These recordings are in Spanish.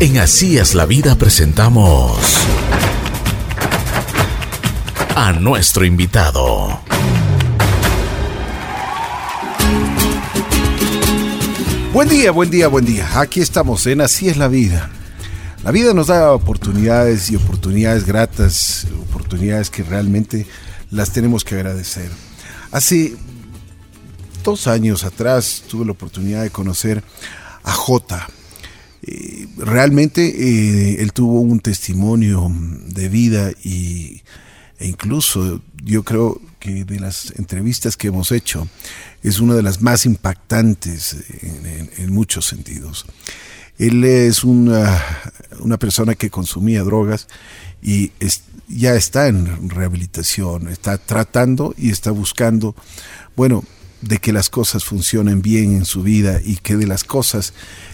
En Así es la vida presentamos a nuestro invitado. Buen día, buen día, buen día. Aquí estamos en Así es la vida. La vida nos da oportunidades y oportunidades gratas, oportunidades que realmente las tenemos que agradecer. Hace dos años atrás tuve la oportunidad de conocer a Jota. Eh, realmente eh, él tuvo un testimonio de vida y, e incluso yo creo que de las entrevistas que hemos hecho es una de las más impactantes en, muchos sentidos. Él es una, una persona que consumía drogas y ya está en rehabilitación, está tratando y está buscando, bueno, de que las cosas funcionen bien en su vida y que de las cosas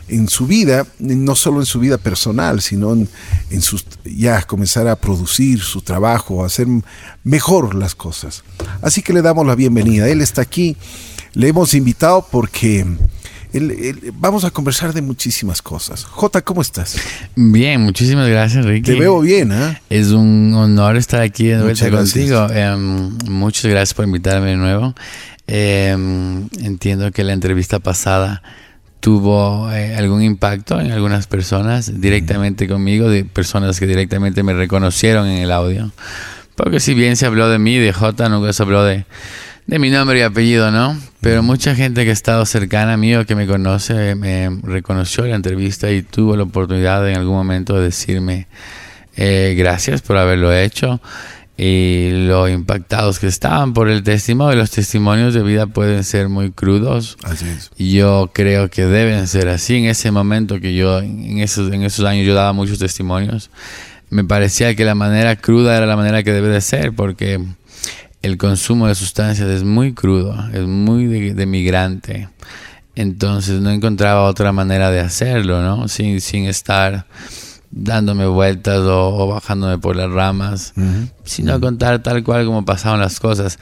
en su vida, no solo en su vida personal, sino en, en sus, ya comenzar a producir su trabajo, a hacer mejor las cosas. Así que le damos la bienvenida. Él está aquí, le hemos invitado porque vamos a conversar de muchísimas cosas. Jota, ¿cómo estás? Bien, muchísimas gracias, Ricky. Te veo bien, ¿eh? Es un honor estar aquí de vuelta contigo. Em, muchas gracias por invitarme de nuevo. Em, entiendo que la entrevista pasada tuvo eh, algún impacto en algunas personas directamente conmigo, de personas que directamente me reconocieron en el audio. Porque si bien se habló de mí, de J, nunca se habló de, de mi nombre y apellido, ¿no? Pero mucha gente que ha estado cercana a mí o que me conoce me reconoció la entrevista y tuvo la oportunidad en algún momento de decirme eh, gracias por haberlo hecho y lo impactados que estaban por el testimonio. Los testimonios de vida pueden ser muy crudos. Así es. Yo creo que deben ser así. En ese momento que yo, en esos, en esos años, yo daba muchos testimonios, me parecía que la manera cruda era la manera que debe de ser, porque el consumo de sustancias es muy crudo, es muy de, migrante. Entonces no encontraba otra manera de hacerlo, ¿no? Sin, sin estar dándome vueltas o, bajándome por las ramas, sino contar tal cual como pasaban las cosas,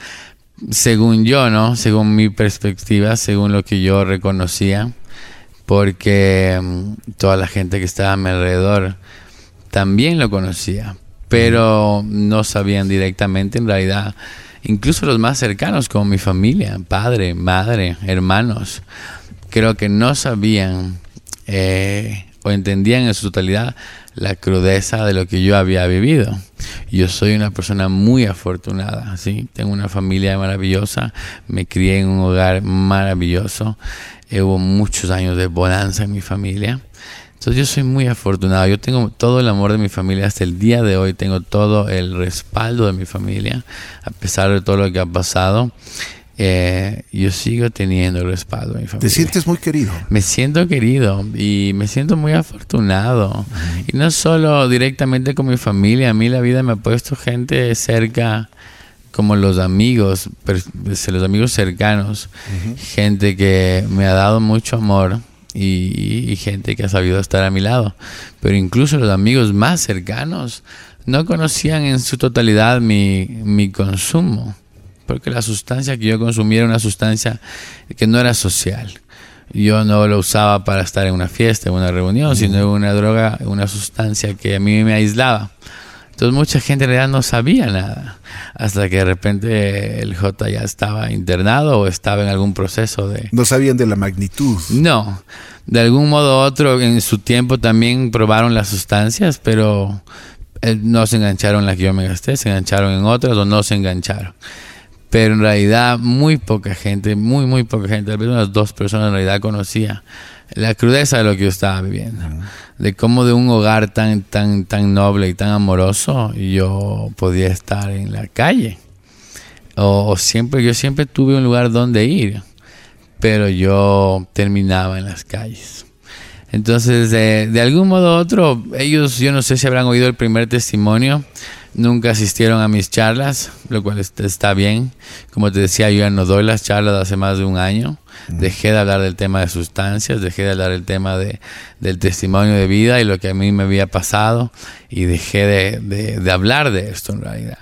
según yo, ¿no? Según mi perspectiva, según lo que yo reconocía, porque mm, toda la gente que estaba a mi alrededor también lo conocía, pero no sabían directamente en realidad, incluso los más cercanos como mi familia, padre, madre, hermanos, creo que no sabían eh, o entendían en su totalidad la crudeza de lo que yo había vivido. Yo soy una persona muy afortunada, ¿sí? Tengo una familia maravillosa, me crié en un hogar maravilloso, hubo muchos años de bonanza en mi familia. Entonces yo soy muy afortunado, yo tengo todo el amor de mi familia hasta el día de hoy, tengo todo el respaldo de mi familia, a pesar de todo lo que ha pasado. Eh, yo sigo teniendo respaldo en mi familia. ¿Te sientes muy querido? Me siento querido y me siento muy afortunado. Y no solo directamente con mi familia, a mí la vida me ha puesto gente cerca como los amigos, los amigos cercanos, gente que me ha dado mucho amor y, y, gente que ha sabido estar a mi lado. Pero incluso los amigos más cercanos no conocían en su totalidad mi, mi consumo porque la sustancia que yo consumía era una sustancia que no era social. Yo no lo usaba para estar en una fiesta, en una reunión, sino una droga, una sustancia que a mí me aislaba. Entonces mucha gente en realidad no sabía nada, hasta que de repente el J ya estaba internado o estaba en algún proceso de... No sabían de la magnitud. No, de algún modo u otro en su tiempo también probaron las sustancias, pero eh, no se engancharon en la que yo me gasté, se engancharon en otras o no se engancharon pero en realidad muy poca gente, muy, muy poca gente, tal vez unas dos personas en realidad conocía la crudeza de lo que yo estaba viviendo, de cómo de un hogar tan, tan, tan noble y tan amoroso yo podía estar en la calle. O, siempre, yo siempre tuve un lugar donde ir, pero yo terminaba en las calles. Entonces, de, de algún modo u otro, ellos, yo no sé si habrán oído el primer testimonio, nunca asistieron a mis charlas, lo cual está bien. Como te decía, yo ya no doy las charlas hace más de un año. Dejé de hablar del tema de sustancias, dejé de hablar del tema de, del testimonio de vida y lo que a mí me había pasado y dejé de, de, hablar de esto en realidad.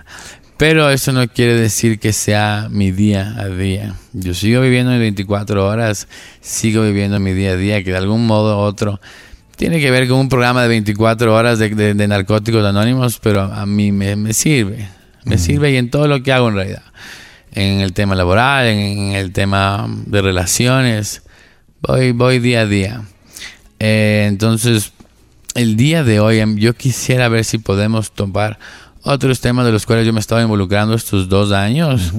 Pero eso no quiere decir que sea mi día a día. Yo sigo viviendo en 24 horas, sigo viviendo mi día a día, que de algún modo u otro tiene que ver con un programa de 24 horas de, de, narcóticos anónimos, pero a mí me, me sirve. Me sirve y en todo lo que hago en realidad. En el tema laboral, en, el tema de relaciones. Voy, voy día a día. Eh, entonces, el día de hoy em, yo quisiera ver si podemos tomar otros temas de los cuales yo me estaba involucrando estos dos años.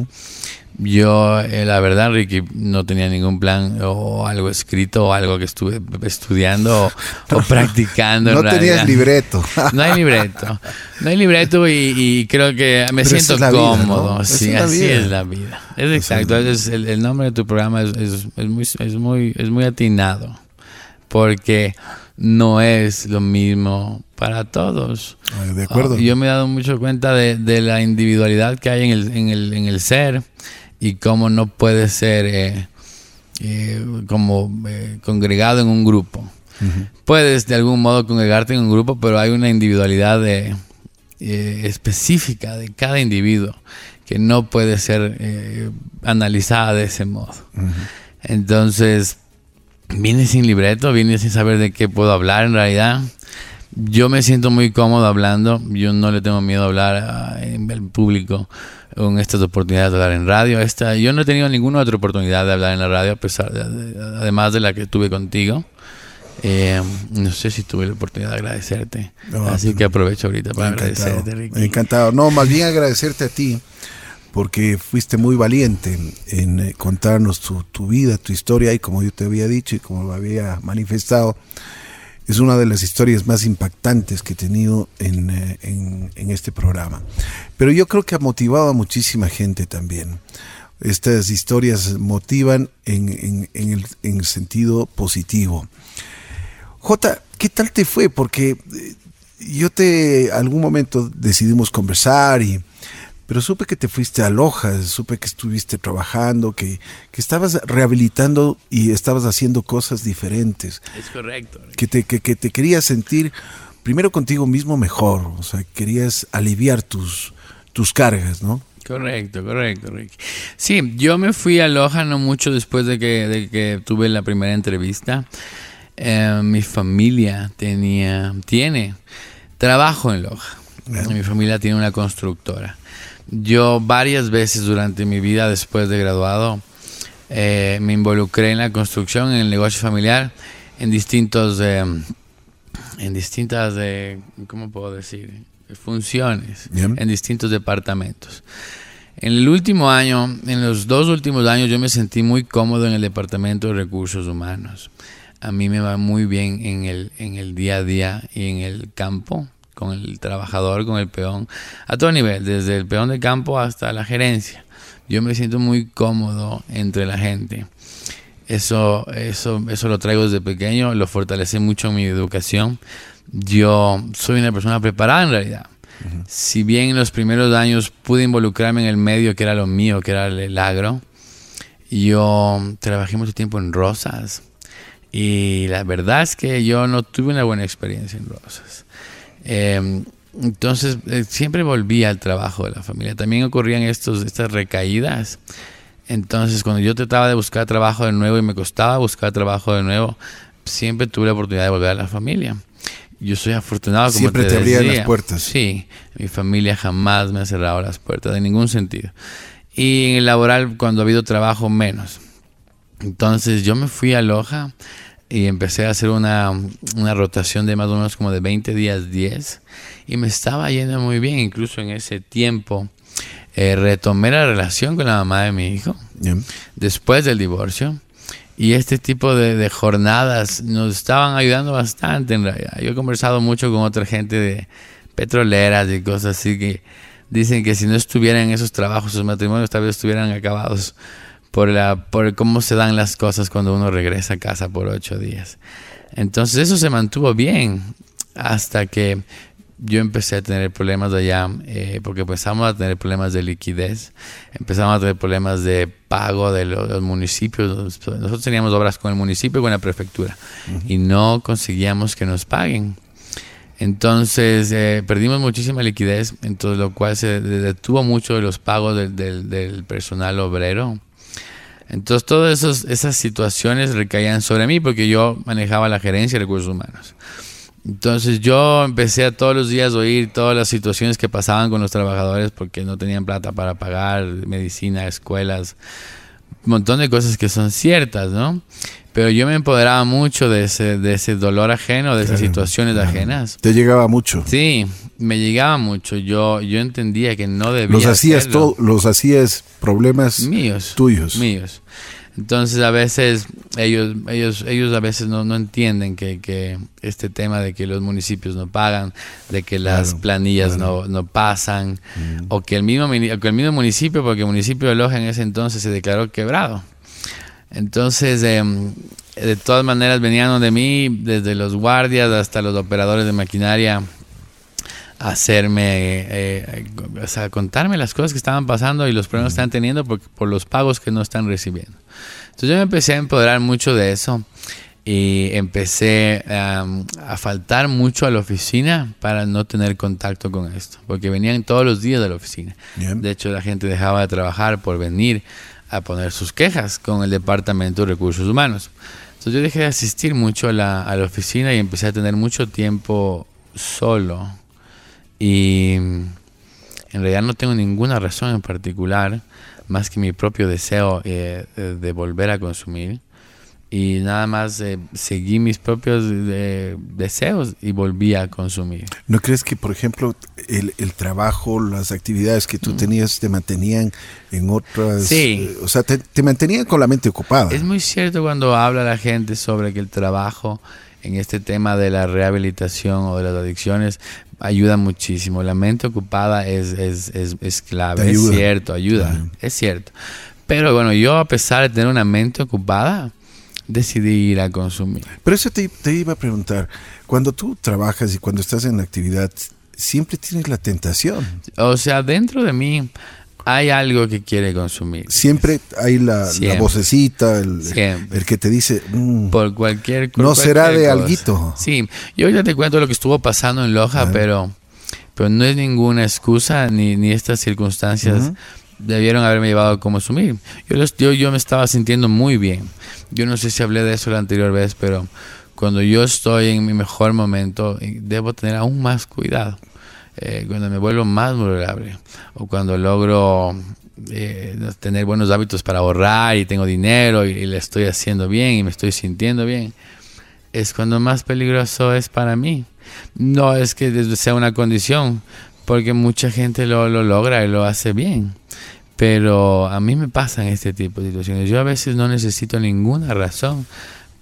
Yo, eh, la verdad, Ricky, no tenía ningún plan o algo escrito o algo que estuve estudiando o, practicando. No tenías libreto. no hay libreto. No hay libreto y, creo que me siento cómodo. Sí, así es la vida. Es exacto. Es el, nombre de tu programa es, es, muy, es, muy, es muy atinado. Porque no es lo mismo para todos. De acuerdo. yo me he dado mucho cuenta de, de la individualidad que hay en el, en el, en el ser y cómo no puede ser eh, eh, como eh, congregado en un grupo. Puedes de algún modo congregarte en un grupo, pero hay una individualidad específica de cada individuo que no puede ser analizada de ese modo. Entonces, vine sin libreto, vine sin saber de qué puedo hablar en realidad. Yo me siento muy cómodo hablando, yo no le tengo miedo a hablar en público con estas oportunidades de hablar en radio. Esta, yo no he tenido ninguna otra oportunidad de hablar en la radio, a pesar además de la que tuve contigo. Eh, no sé si tuve la oportunidad de agradecerte. Así que aprovecho ahorita para agradecerte, Ricky. Encantado. No, más bien agradecerte a ti, porque fuiste muy valiente en, eh, contarnos tu, tu, vida, tu historia, y como yo te había dicho y como lo había manifestado, es una de las historias más impactantes que he tenido eh, en, este programa. Pero yo creo que ha motivado a muchísima gente también. Estas historias motivan en, el, sentido positivo. Jota, ¿qué tal te fue? Porque eh, yo te, algún momento decidimos conversar y pero supe que te fuiste a Lojas, supe que estuviste trabajando, que, estabas rehabilitando y estabas haciendo cosas diferentes. Es correcto. Que te, que, te querías sentir primero contigo mismo mejor, o sea, querías aliviar tus, tus cargas, ¿no? Correcto, correcto, Ricky. Sí, yo me fui a Loja no mucho después de que, de que tuve la primera entrevista. Eh, mi familia tenía, tiene trabajo en Loja. Mi familia tiene una constructora. Yo varias veces durante mi vida después de graduado eh, me involucré en la construcción, en el negocio familiar, en distintos, eh, en distintas, eh, ¿cómo puedo decir? Funciones, en distintos departamentos. En el último año, en los dos últimos años, yo me sentí muy cómodo en el departamento de recursos humanos. A mí me va muy bien en el, en el día a día y en el campo con el trabajador, con el peón, a todo nivel, desde el peón de campo hasta la gerencia. Yo me siento muy cómodo entre la gente. Eso, eso, eso lo traigo desde pequeño, lo fortalece mucho en mi educación. Yo soy una persona preparada en realidad. Si bien en los primeros años pude involucrarme en el medio que era lo mío, que era el agro, yo trabajé mucho tiempo en rosas. Y la verdad es que yo no tuve una buena experiencia en rosas. Em, entonces, eh, siempre volvía al trabajo de la familia. También ocurrían estos, estas recaídas. Entonces, cuando yo trataba de buscar trabajo de nuevo y me costaba buscar trabajo de nuevo, siempre tuve la oportunidad de volver a la familia. Yo soy afortunado, como siempre te, abrían las puertas. Sí, mi familia jamás me ha cerrado las puertas, en ningún sentido. Y en el laboral, cuando ha habido trabajo, menos. Entonces, yo me fui a Loja y empecé a hacer una, una, rotación de más o menos como de 20 días 10 y me estaba yendo muy bien. Incluso en ese tiempo eh, retomé la relación con la mamá de mi hijo después del divorcio y este tipo de, de, jornadas nos estaban ayudando bastante en realidad. Yo he conversado mucho con otra gente de petroleras y cosas así que dicen que si no estuvieran esos trabajos sus matrimonios tal vez estuvieran acabados por, la, por cómo se dan las cosas cuando uno regresa a casa por ocho días. Entonces eso se mantuvo bien hasta que yo empecé a tener problemas allá, eh, porque empezamos a tener problemas de liquidez, empezamos a tener problemas de pago de los, municipios. Nosotros teníamos obras con el municipio y con la prefectura y no conseguíamos que nos paguen. Entonces eh, perdimos muchísima liquidez, entonces lo cual se detuvo mucho de los pagos del, del personal obrero Entonces todas esas situaciones recaían sobre mí porque yo manejaba la gerencia de recursos humanos. Entonces yo empecé a todos los días oír todas las situaciones que pasaban con los trabajadores porque no tenían plata para pagar medicina, escuelas, montón de cosas que son ciertas, ¿no? Pero yo me empoderaba mucho de ese, de ese dolor ajeno, de esas situaciones ajenas. Te llegaba mucho. Sí, me llegaba mucho. Yo, yo entendía que no debía. Los hacías todo, los hacías problemas míos, tuyos. Míos. Entonces a veces ellos, ellos, ellos a veces no, no entienden que, que, este tema de que los municipios no pagan, de que las planillas no, no, pasan, mm. o que el, mismo, que el mismo municipio, porque el municipio de Loja en ese entonces se declaró quebrado. Entonces, em, de todas maneras, venían de mí, desde los guardias hasta los operadores de maquinaria, hacerme, eh, o sea, contarme las cosas que estaban pasando y los problemas que están teniendo por, por los pagos que no están recibiendo. Entonces yo me empecé a empoderar mucho de eso y empecé em, a faltar mucho a la oficina para no tener contacto con esto, porque venían todos los días de la oficina. De hecho, la gente dejaba de trabajar por venir a poner sus quejas con el Departamento de Recursos Humanos. Entonces yo dejé de asistir mucho a la, a la oficina y empecé a tener mucho tiempo solo. Y en realidad no tengo ninguna razón en particular más que mi propio deseo eh, de volver a consumir y nada más eh, seguí mis propios eh, deseos y volví a consumir. ¿No crees que, por ejemplo, el, el trabajo, las actividades que tú tenías te mantenían en otras... Sí. Eh, o sea, te, te, mantenían con la mente ocupada. Es muy cierto cuando habla la gente sobre que el trabajo en este tema de la rehabilitación o de las adicciones ayuda muchísimo. La mente ocupada es, es, es, es clave, es cierto, ayuda, es cierto. Pero bueno, yo a pesar de tener una mente ocupada, decidí ir a consumir. Pero eso te, te, iba a preguntar, cuando tú trabajas y cuando estás en la actividad, siempre tienes la tentación. O sea, dentro de mí hay algo que quiere consumir. Siempre hay la, la vocecita, el, el, que te dice... Mm, por cualquier No será de alguito. Sí, yo ya te cuento lo que estuvo pasando en Loja, pero, pero no es ninguna excusa ni, ni estas circunstancias debieron haberme llevado a consumir. Yo, yo, yo me estaba sintiendo muy bien. Yo no sé si hablé de eso la anterior vez, pero cuando yo estoy en mi mejor momento, eh, debo tener aún más cuidado. Eh, cuando me vuelvo más vulnerable o cuando logro eh, tener buenos hábitos para ahorrar y tengo dinero y, y, le estoy haciendo bien y me estoy sintiendo bien, es cuando más peligroso es para mí. No es que sea una condición, porque mucha gente lo, lo logra y lo hace bien. Pero a mí me pasan este tipo de situaciones. Yo a veces no necesito ninguna razón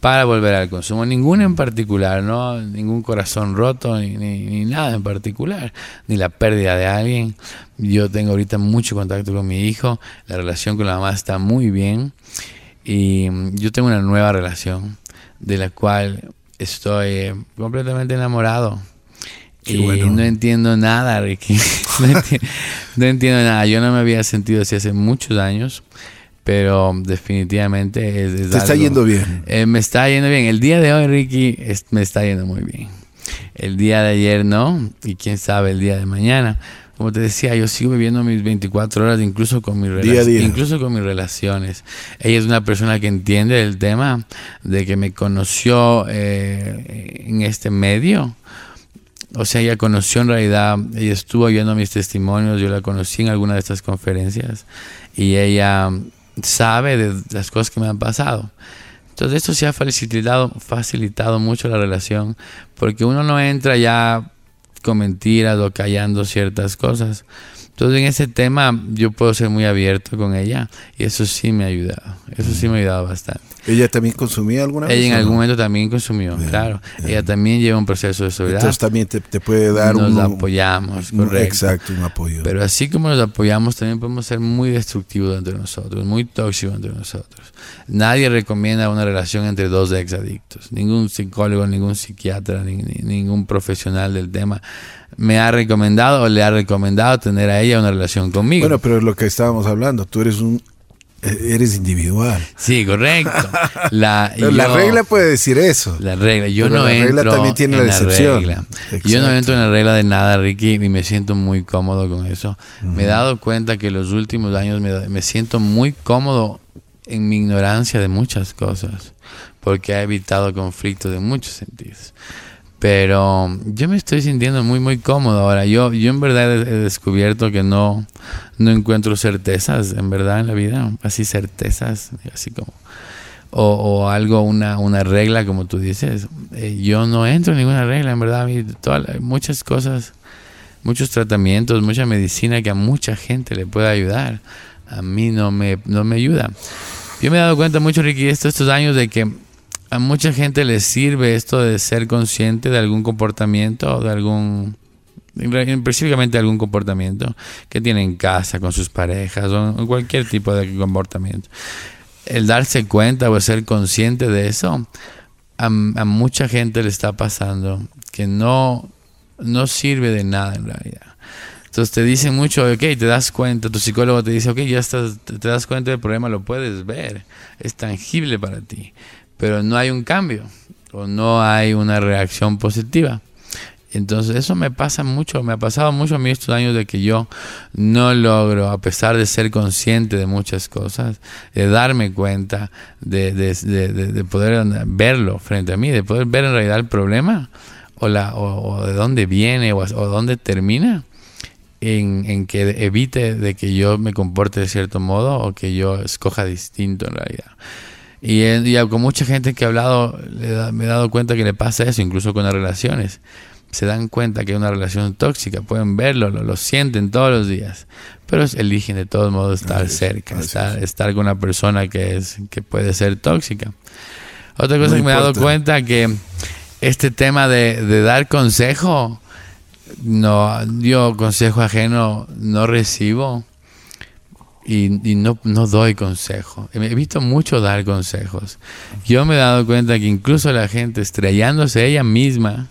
para volver al consumo, ninguna en particular, no ningún corazón roto ni, ni, nada en particular, ni la pérdida de alguien. Yo tengo ahorita mucho contacto con mi hijo, la relación con la mamá está muy bien. Y yo tengo una nueva relación de la cual estoy completamente enamorado. Y no entiendo nada, Ricky. No entiendo, nada. Yo no me había sentido así hace muchos años, pero definitivamente es, Te está yendo bien. Eh, me está yendo bien. El día de hoy, Ricky, me está yendo muy bien. El día de ayer no, y quién sabe el día de mañana. Como te decía, yo sigo viviendo mis 24 horas, incluso con, mis incluso con mis relaciones. Ella es una persona que entiende el tema de que me conoció eh, en este medio o sea, ella conoció en realidad, ella estuvo viendo mis testimonios, yo la conocí en alguna de estas conferencias y ella sabe de las cosas que me han pasado. Entonces esto se ha facilitado, facilitado mucho la relación porque uno no entra ya con mentiras o callando ciertas cosas. Entonces en ese tema yo puedo ser muy abierto con ella y eso sí me ha ayudado, eso sí me ha ayudado bastante. ¿Ella también consumía alguna vez? Ella en algún momento también consumió, claro. Ella también lleva un proceso de soledad. Entonces también te, te puede dar nos un... Nos apoyamos, correcto. Exacto, un apoyo. Pero así como nos apoyamos, también podemos ser muy destructivos entre nosotros, muy tóxicos entre nosotros. Nadie recomienda una relación entre dos exadictos. Ningún psicólogo, ningún psiquiatra, ni, ni, ningún profesional del tema me ha recomendado o le ha recomendado tener a ella una relación conmigo. Bueno, pero es lo que estábamos hablando. Tú eres un Eres individual. Sí, correcto. La, yo, la regla puede decir eso. La regla. Yo no la regla entro también tiene en la excepción. regla. Yo no entro en la regla de nada, Ricky, y me siento muy cómodo con eso. Uh -huh. Me he dado cuenta que los últimos años me, me siento muy cómodo en mi ignorancia de muchas cosas, porque ha evitado conflictos en muchos sentidos. Pero yo me estoy sintiendo muy, muy cómodo ahora. Yo, yo en verdad he, descubierto que no, no encuentro certezas, en verdad, en la vida. Así certezas, así como... O, algo, una, una regla, como tú dices. Eh, yo no entro en ninguna regla, en verdad. Muchas cosas, muchos tratamientos, mucha medicina que a mucha gente le puede ayudar. A mí no me, no me ayuda. Yo me he dado cuenta mucho, Ricky, estos, estos años de que a mucha gente le sirve esto de ser consciente de algún comportamiento de algún específicamente algún comportamiento que tiene en casa con sus parejas o cualquier tipo de comportamiento. El darse cuenta o ser consciente de eso, a, mucha gente le está pasando que no, no sirve de nada en realidad. Entonces te dicen mucho, ok, te das cuenta, tu psicólogo te dice, ok, ya estás, te das cuenta del problema, lo puedes ver, es tangible para ti pero no hay un cambio o no hay una reacción positiva. Entonces eso me pasa mucho, me ha pasado mucho a mí estos años de que yo no logro, a pesar de ser consciente de muchas cosas, de darme cuenta, de, de, poder verlo frente a mí, de poder ver en realidad el problema o, la, o, de dónde viene o, o dónde termina, en, en, que evite de que yo me comporte de cierto modo o que yo escoja distinto en realidad. Y, y, con mucha gente que he hablado, me he dado cuenta que le pasa eso, incluso con las relaciones. Se dan cuenta que es una relación tóxica, pueden verlo, lo, sienten todos los días, pero eligen de todos modos estar cerca, estar, estar, con una persona que, es, que puede ser tóxica. Otra cosa que me he dado cuenta que este tema de, de dar consejo, no, yo consejo ajeno no recibo y, no, no, doy consejo. He visto mucho dar consejos. Yo me he dado cuenta que incluso la gente estrellándose ella misma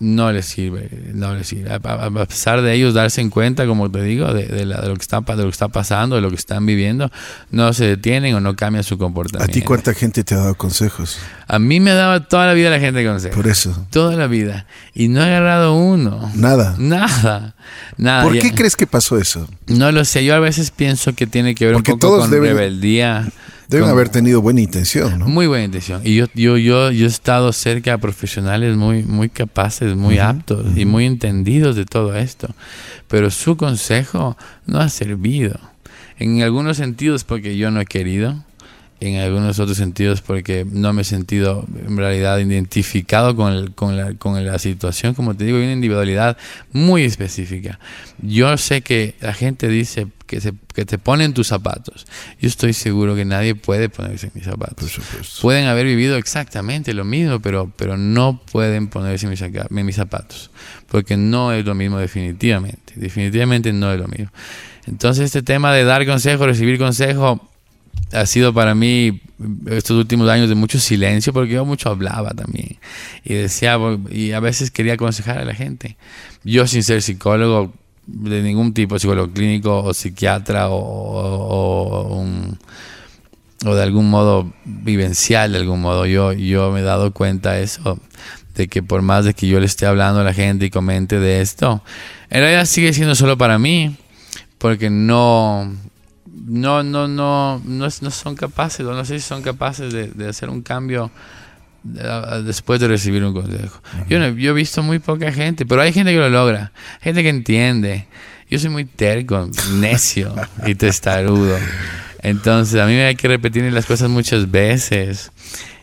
no les sirve, no les sirve. A, pesar de ellos darse en cuenta, como te digo, de, lo que está, de lo que está pasando, de lo que están viviendo, no se detienen o no cambian su comportamiento. ¿A ti cuánta gente te ha dado consejos? A mí me ha dado toda la vida la gente consejos. Por eso. Toda la vida. Y no he agarrado uno. Nada. Nada. Nada. ¿Por qué crees que pasó eso? No lo sé. Yo a veces pienso que tiene que ver un poco con rebeldía. Deben haber tenido buena intención, ¿no? Muy buena intención. Y yo, yo, yo, yo he estado cerca de profesionales muy, muy capaces, muy aptos y muy entendidos de todo esto. Pero su consejo no ha servido. En algunos sentidos porque yo no he querido, en algunos otros sentidos porque no me he sentido en realidad identificado con, con, la, con la situación. Como te digo, hay una individualidad muy específica. Yo sé que la gente dice que, se, que te ponen tus zapatos. Yo estoy seguro que nadie puede ponerse en mis zapatos. Pueden haber vivido exactamente lo mismo, pero, pero no pueden ponerse en mis, en mis zapatos. Porque no es lo mismo definitivamente. Definitivamente no es lo mismo. Entonces este tema de dar consejo, recibir consejo, ha sido para mí estos últimos años de mucho silencio porque yo mucho hablaba también. Y decía y a veces quería aconsejar a la gente. Yo sin ser psicólogo de ningún tipo psicólogo clínico o psiquiatra o, o, o, de algún modo vivencial de algún modo yo yo me he dado cuenta de eso de que por más de que yo le esté hablando a la gente y comente de esto en realidad sigue siendo solo para mí porque no no, no, no, no, no son capaces, o no sé si son capaces de, hacer un cambio después de recibir un consejo. yo, yo, he visto muy poca gente, pero hay gente que lo logra, gente que entiende. Yo soy muy terco, necio y testarudo. Entonces, a mí me hay que repetir las cosas muchas veces.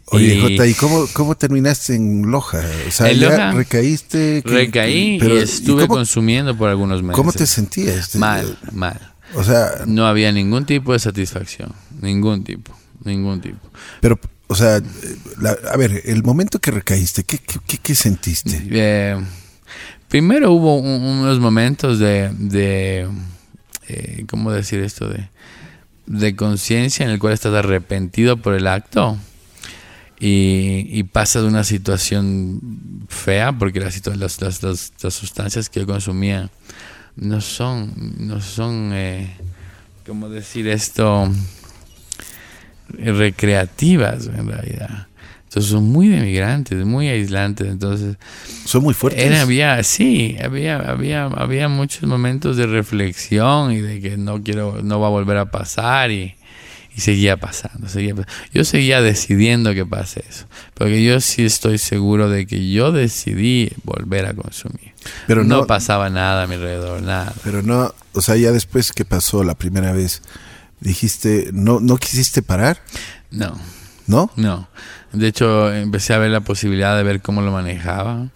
Oye, y, Jota, ¿y cómo, cómo terminaste en Loja? O sea, ya recaíste. recaí y estuve consumiendo por algunos meses. ¿Cómo te sentías? Mal, mal. O sea, no había ningún tipo de satisfacción, ningún tipo, ningún tipo. Pero, o sea, a ver, el momento que recaíste, ¿qué, qué, sentiste? Eh, primero hubo unos momentos de, de eh, ¿cómo decir esto? De, de conciencia en el cual estás arrepentido por el acto y, y pasas de una situación fea porque las, las, las, las sustancias que yo consumía no son, no son, eh, ¿cómo decir esto? Recreativas en realidad. Entonces son muy demigrantes, muy aislantes. Entonces son muy fuertes. había, sí, había, había, había muchos momentos de reflexión y de que no quiero, no va a volver a pasar y, Y seguía pasando, seguía pasando. Yo seguía decidiendo que pase eso. Porque yo sí estoy seguro de que yo decidí volver a consumir. Pero no, pasaba nada a mi alrededor, nada. Pero no, o sea, ya después que pasó la primera vez, dijiste, ¿no, no quisiste parar? No. ¿No? No. De hecho, empecé a ver la posibilidad de ver cómo lo manejaba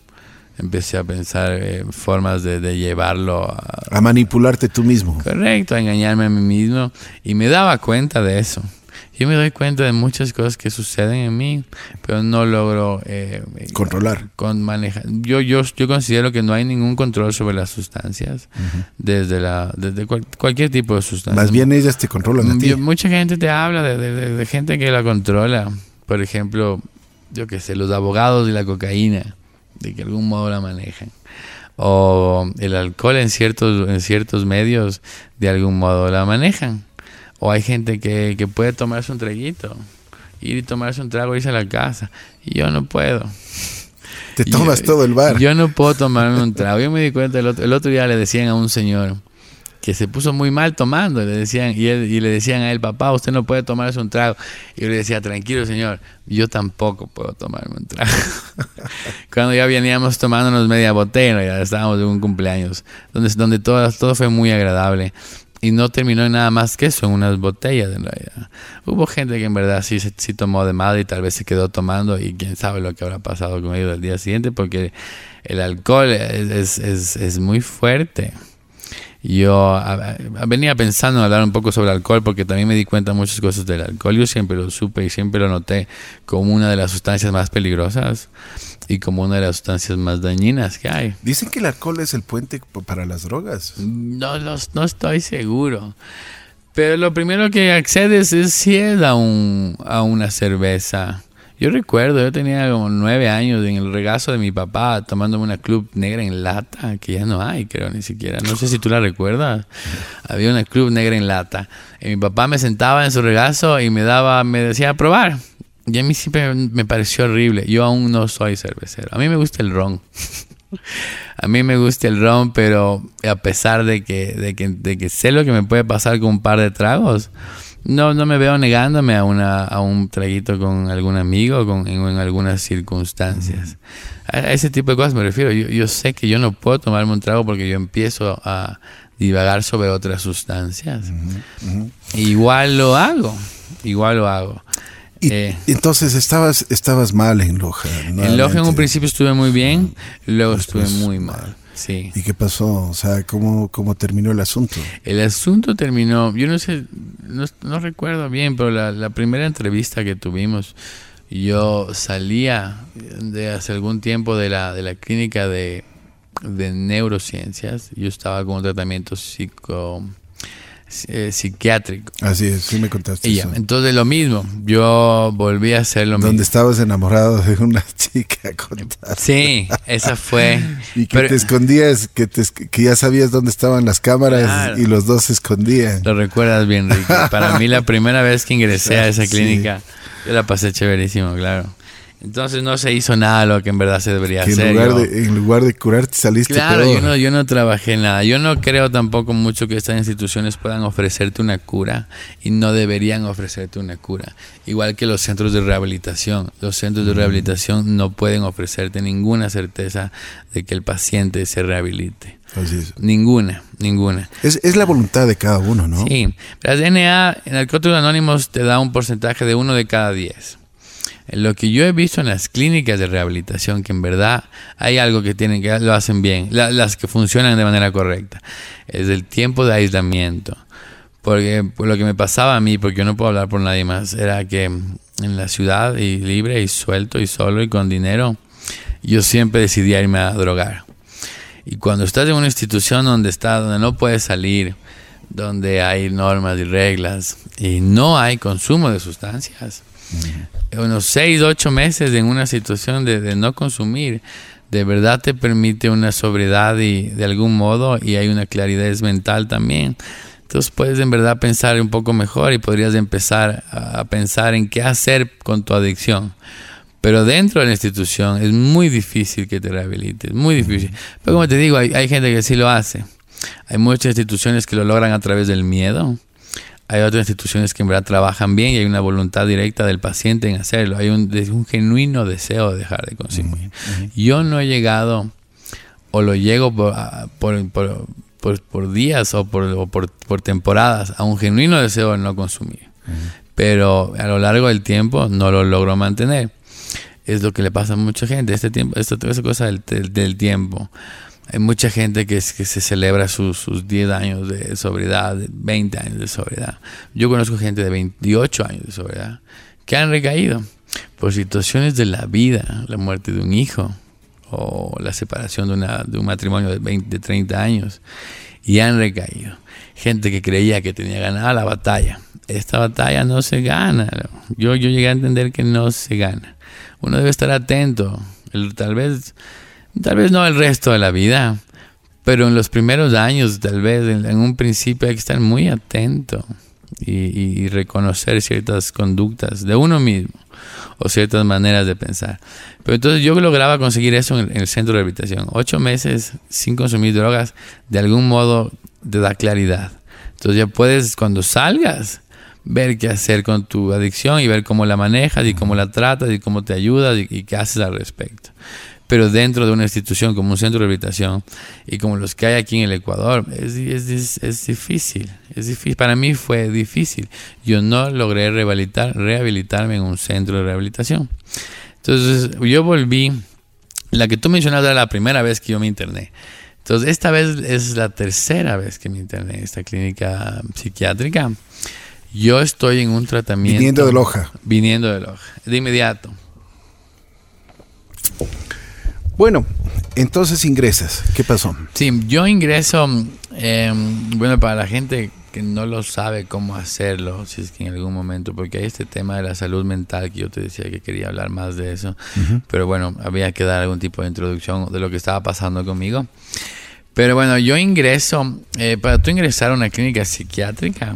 empecé a pensar eh, formas de, llevarlo a, a, manipularte tú mismo. Correcto, a engañarme a mí mismo. Y me daba cuenta de eso. Yo me doy cuenta de muchas cosas que suceden en mí, pero no logro eh, controlar. Con manejar. Yo, yo, yo considero que no hay ningún control sobre las sustancias, desde, la, desde cualquier tipo de sustancia. Más bien ellas te controlan a ti. Mucha gente te habla de, de gente que la controla. Por ejemplo, yo qué sé, los abogados y la cocaína de que algún modo la manejan. O el alcohol en ciertos, en ciertos medios de algún modo la manejan. O hay gente que, que puede tomarse un traguito, ir y tomarse un trago y irse a la casa. Y yo no puedo. Te tomas todo el bar. Yo no puedo tomarme un trago. Yo me di cuenta, el otro, el otro día le decían a un señor, que se puso muy mal tomando. Le decían, y, y le decían a él, papá, usted no puede tomarse un trago. Y yo le decía, tranquilo, señor, yo tampoco puedo tomarme un trago. Cuando ya veníamos tomándonos media botella, estábamos en un cumpleaños, donde, donde todo, todo fue muy agradable. Y no terminó en nada más que eso, en unas botellas en realidad. Hubo gente que en verdad sí, sí tomó de madre y tal vez se quedó tomando y quién sabe lo que habrá pasado con ellos el día siguiente porque el alcohol es, es, es muy fuerte yo venía pensando en hablar un poco sobre alcohol porque también me di cuenta de muchas cosas del alcohol. Yo siempre lo supe y siempre lo noté como una de las sustancias más peligrosas y como una de las sustancias más dañinas que hay. Dicen que el alcohol es el puente para las drogas. No, no, estoy seguro. Pero lo primero que accedes es si es a, un, a una cerveza yo recuerdo, yo tenía como nueve años en el regazo de mi papá tomándome una club negra en lata, que ya no hay, creo, ni siquiera. No sé si tú la recuerdas. Había una club negra en lata. Y mi papá me sentaba en su regazo y me daba, me decía, probar. Y a mí siempre me pareció horrible. Yo aún no soy cervecero. A mí me gusta el ron. a mí me gusta el ron, pero a pesar de que, de que, de que sé lo que me puede pasar con un par de tragos, no, no me veo negándome a, una, a un traguito con algún amigo con, en, algunas circunstancias. A, ese tipo de cosas me refiero. Yo, yo, sé que yo no puedo tomarme un trago porque yo empiezo a divagar sobre otras sustancias. Igual lo hago, igual lo hago. Y, eh, entonces estabas, estabas mal en Loja. En Loja en un principio estuve muy bien, luego estuve muy mal. Sí. ¿Y qué pasó? O sea, ¿cómo, cómo terminó el asunto? El asunto terminó, yo no sé, no, recuerdo bien, pero la, primera entrevista que tuvimos, yo salía de hace algún tiempo de la, de la clínica de, de neurociencias, yo estaba con un tratamiento psico eh, psiquiátrico. Así es, sí me contaste. eso. entonces lo mismo, yo volví a hacer lo mismo. Donde estabas enamorado de una chica. Sí, esa fue. y que te escondías, que, que ya sabías dónde estaban las cámaras y los dos se escondían. Lo recuerdas bien, Ricky. Para mí la primera vez que ingresé a esa clínica, yo la pasé chéverísimo, claro. Entonces no se hizo nada lo que en verdad se debería hacer. En lugar, de, en lugar de curarte saliste Claro, Yo, no, yo no trabajé nada. Yo no creo tampoco mucho que estas instituciones puedan ofrecerte una cura y no deberían ofrecerte una cura. Igual que los centros de rehabilitación. Los centros de mm. rehabilitación no pueden ofrecerte ninguna certeza de que el paciente se rehabilite. Así es. Ninguna, ninguna. Es, es, la voluntad de cada uno, ¿no? Sí. La DNA en Narcóticos Anónimos te da un porcentaje de uno de cada diez. Lo que yo he visto en las clínicas de rehabilitación, que en verdad hay algo que tienen que lo hacen bien, las que funcionan de manera correcta, es el tiempo de aislamiento. Porque lo que me pasaba a mí, porque yo no puedo hablar por nadie más, era que en la ciudad y libre y suelto y solo y con dinero, yo siempre decidí irme a drogar. Y cuando estás en una institución donde está, donde no puedes salir, donde hay normas y reglas y no hay consumo de sustancias, unos seis, ocho meses en una situación de, no consumir, de verdad te permite una sobriedad y de algún modo y hay una claridad mental también. Entonces puedes en verdad pensar un poco mejor y podrías empezar a pensar en qué hacer con tu adicción. Pero dentro de la institución es muy difícil que te rehabilites, muy difícil. Pero como te digo, hay, hay gente que sí lo hace. Hay muchas instituciones que lo logran a través del miedo, Hay otras instituciones que en verdad trabajan bien y hay una voluntad directa del paciente en hacerlo. Hay un, un genuino deseo de dejar de consumir. Yo no he llegado o lo llego por, por, por, días o, por, por, temporadas a un genuino deseo de no consumir. Pero a lo largo del tiempo no lo logro mantener. Es lo que le pasa a mucha gente. Este tiempo, esta, esa cosa del, del tiempo. Hay mucha gente que, que se celebra sus, sus 10 años de sobriedad, 20 años de sobriedad. Yo conozco gente de 28 años de sobriedad que han recaído por situaciones de la vida, la muerte de un hijo o la separación de, una, de un matrimonio de, 20, de 30 años y han recaído. Gente que creía que tenía ganada la batalla. Esta batalla no se gana. Yo, yo llegué a entender que no se gana. Uno debe estar atento. tal vez Tal vez no el resto de la vida, pero en los primeros años, tal vez en, un principio hay que estar muy atento y, reconocer ciertas conductas de uno mismo o ciertas maneras de pensar. Pero entonces yo lograba conseguir eso en, el centro de rehabilitación. Ocho meses sin consumir drogas, de algún modo te da claridad. Entonces ya puedes, cuando salgas, ver qué hacer con tu adicción y ver cómo la manejas y cómo la tratas y cómo te ayudas y qué haces al respecto pero dentro de una institución como un centro de rehabilitación y como los que hay aquí en el Ecuador, es, es, es difícil, es difícil. Para mí fue difícil. Yo no logré rehabilitar, rehabilitarme en un centro de rehabilitación. Entonces yo volví, la que tú mencionaste era la primera vez que yo me interné. Entonces esta vez es la tercera vez que me interné en esta clínica psiquiátrica. Yo estoy en un tratamiento. Viniendo de Loja. Viniendo de Loja, de inmediato. Bueno, entonces ingresas. ¿Qué pasó? Sí, yo ingreso, em, bueno, para la gente que no lo sabe cómo hacerlo, si es que en algún momento, porque hay este tema de la salud mental que yo te decía que quería hablar más de eso, pero bueno, había que dar algún tipo de introducción de lo que estaba pasando conmigo. Pero bueno, yo ingreso, eh, para tú ingresar a una clínica psiquiátrica,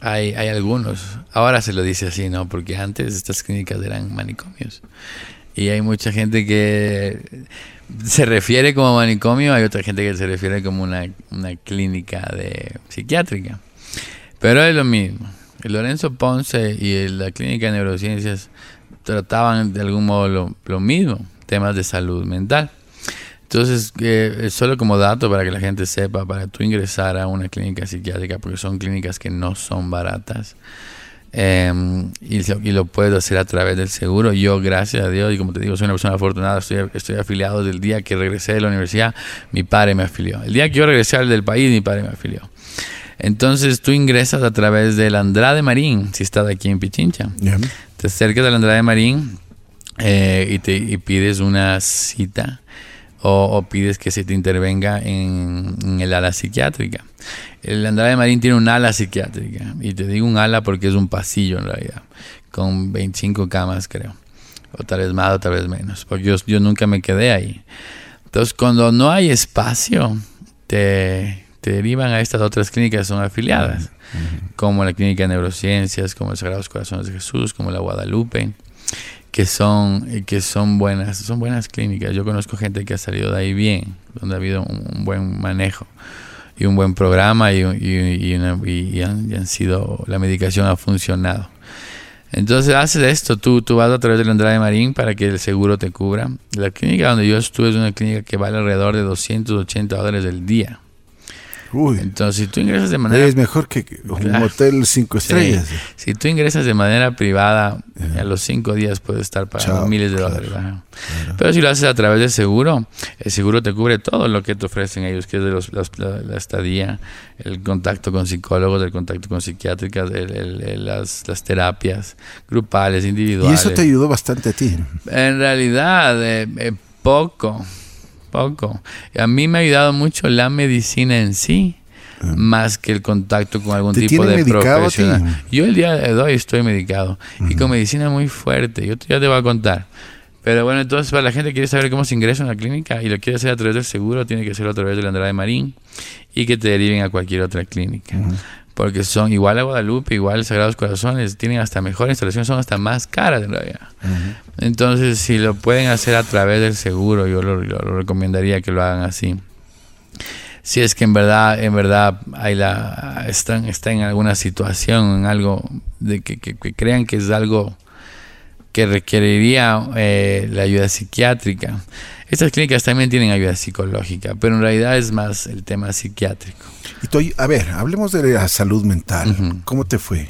hay, hay algunos, ahora se lo dice así, ¿no? Porque antes estas clínicas eran manicomios. Y hay mucha gente que se refiere como manicomio, hay otra gente que se refiere como una, clínica de psiquiátrica. Pero es lo mismo. Lorenzo Ponce y la clínica de neurociencias trataban de algún modo lo, mismo, temas de salud mental. Entonces, eh, solo como dato para que la gente sepa, para tú ingresar a una clínica psiquiátrica, porque son clínicas que no son baratas, Em, y, lo puedo hacer a través del seguro. Yo, gracias a Dios, y como te digo, soy una persona afortunada, estoy, estoy afiliado desde el día que regresé de la universidad, mi padre me afilió. El día que yo regresé del país, mi padre me afilió. Entonces tú ingresas a través del Andrade Marín, si estás aquí en Pichincha. Te acercas al Andrade Marín eh, y, te, y pides una cita o, pides que se te intervenga en, el ala psiquiátrica. El Andrade Marín tiene un ala psiquiátrica, y te digo un ala porque es un pasillo en realidad, con 25 camas creo, o tal vez más o tal vez menos, porque yo, yo nunca me quedé ahí. Entonces cuando no hay espacio, te, te derivan a estas otras clínicas que son afiliadas, como la Clínica de Neurociencias, como el Sagrados Corazones de Jesús, como la Guadalupe que son, que son buenas, son buenas clínicas. Yo conozco gente que ha salido de ahí bien, donde ha habido un, buen manejo y un buen programa y, y, han, sido, la medicación ha funcionado. Entonces haces esto, tú, tú vas a través del Andrade Marín para que el seguro te cubra. La clínica donde yo estuve es una clínica que vale alrededor de 280 dólares al día. Entonces, si tú ingresas de manera... Es mejor que un hotel cinco estrellas. Si tú ingresas de manera privada, a los cinco días puedes estar pagando miles de dólares. Pero si lo haces a través del seguro, el seguro te cubre todo lo que te ofrecen ellos, que es de los, la, estadía, el contacto con psicólogos, el contacto con psiquiátricas, las, las, terapias grupales, individuales. Y eso te ayudó bastante a ti. En realidad, eh, eh, poco poco. A mí me ha ayudado mucho la medicina en sí, ah. más que el contacto con algún tipo de profesional. Yo el día de hoy estoy medicado y con medicina muy fuerte. Yo ya te voy a contar. Pero bueno, entonces para la gente que quiere saber cómo se ingresa en la clínica y lo quiere hacer a través del seguro, tiene que hacerlo a través del Andrade Marín y que te deriven a cualquier otra clínica porque son igual a Guadalupe, igual a Sagrados Corazones, tienen hasta mejor instalación, son hasta más caras en realidad. Entonces, si lo pueden hacer a través del seguro, yo lo, recomendaría que lo hagan así. si es que en verdad, en verdad hay la, están, está en alguna situación, en algo de que, que, que crean que es algo que requeriría eh, la ayuda psiquiátrica. Estas clínicas también tienen ayuda psicológica, pero en realidad es más el tema psiquiátrico. Y tú, a ver, hablemos de la salud mental. ¿Cómo te fue?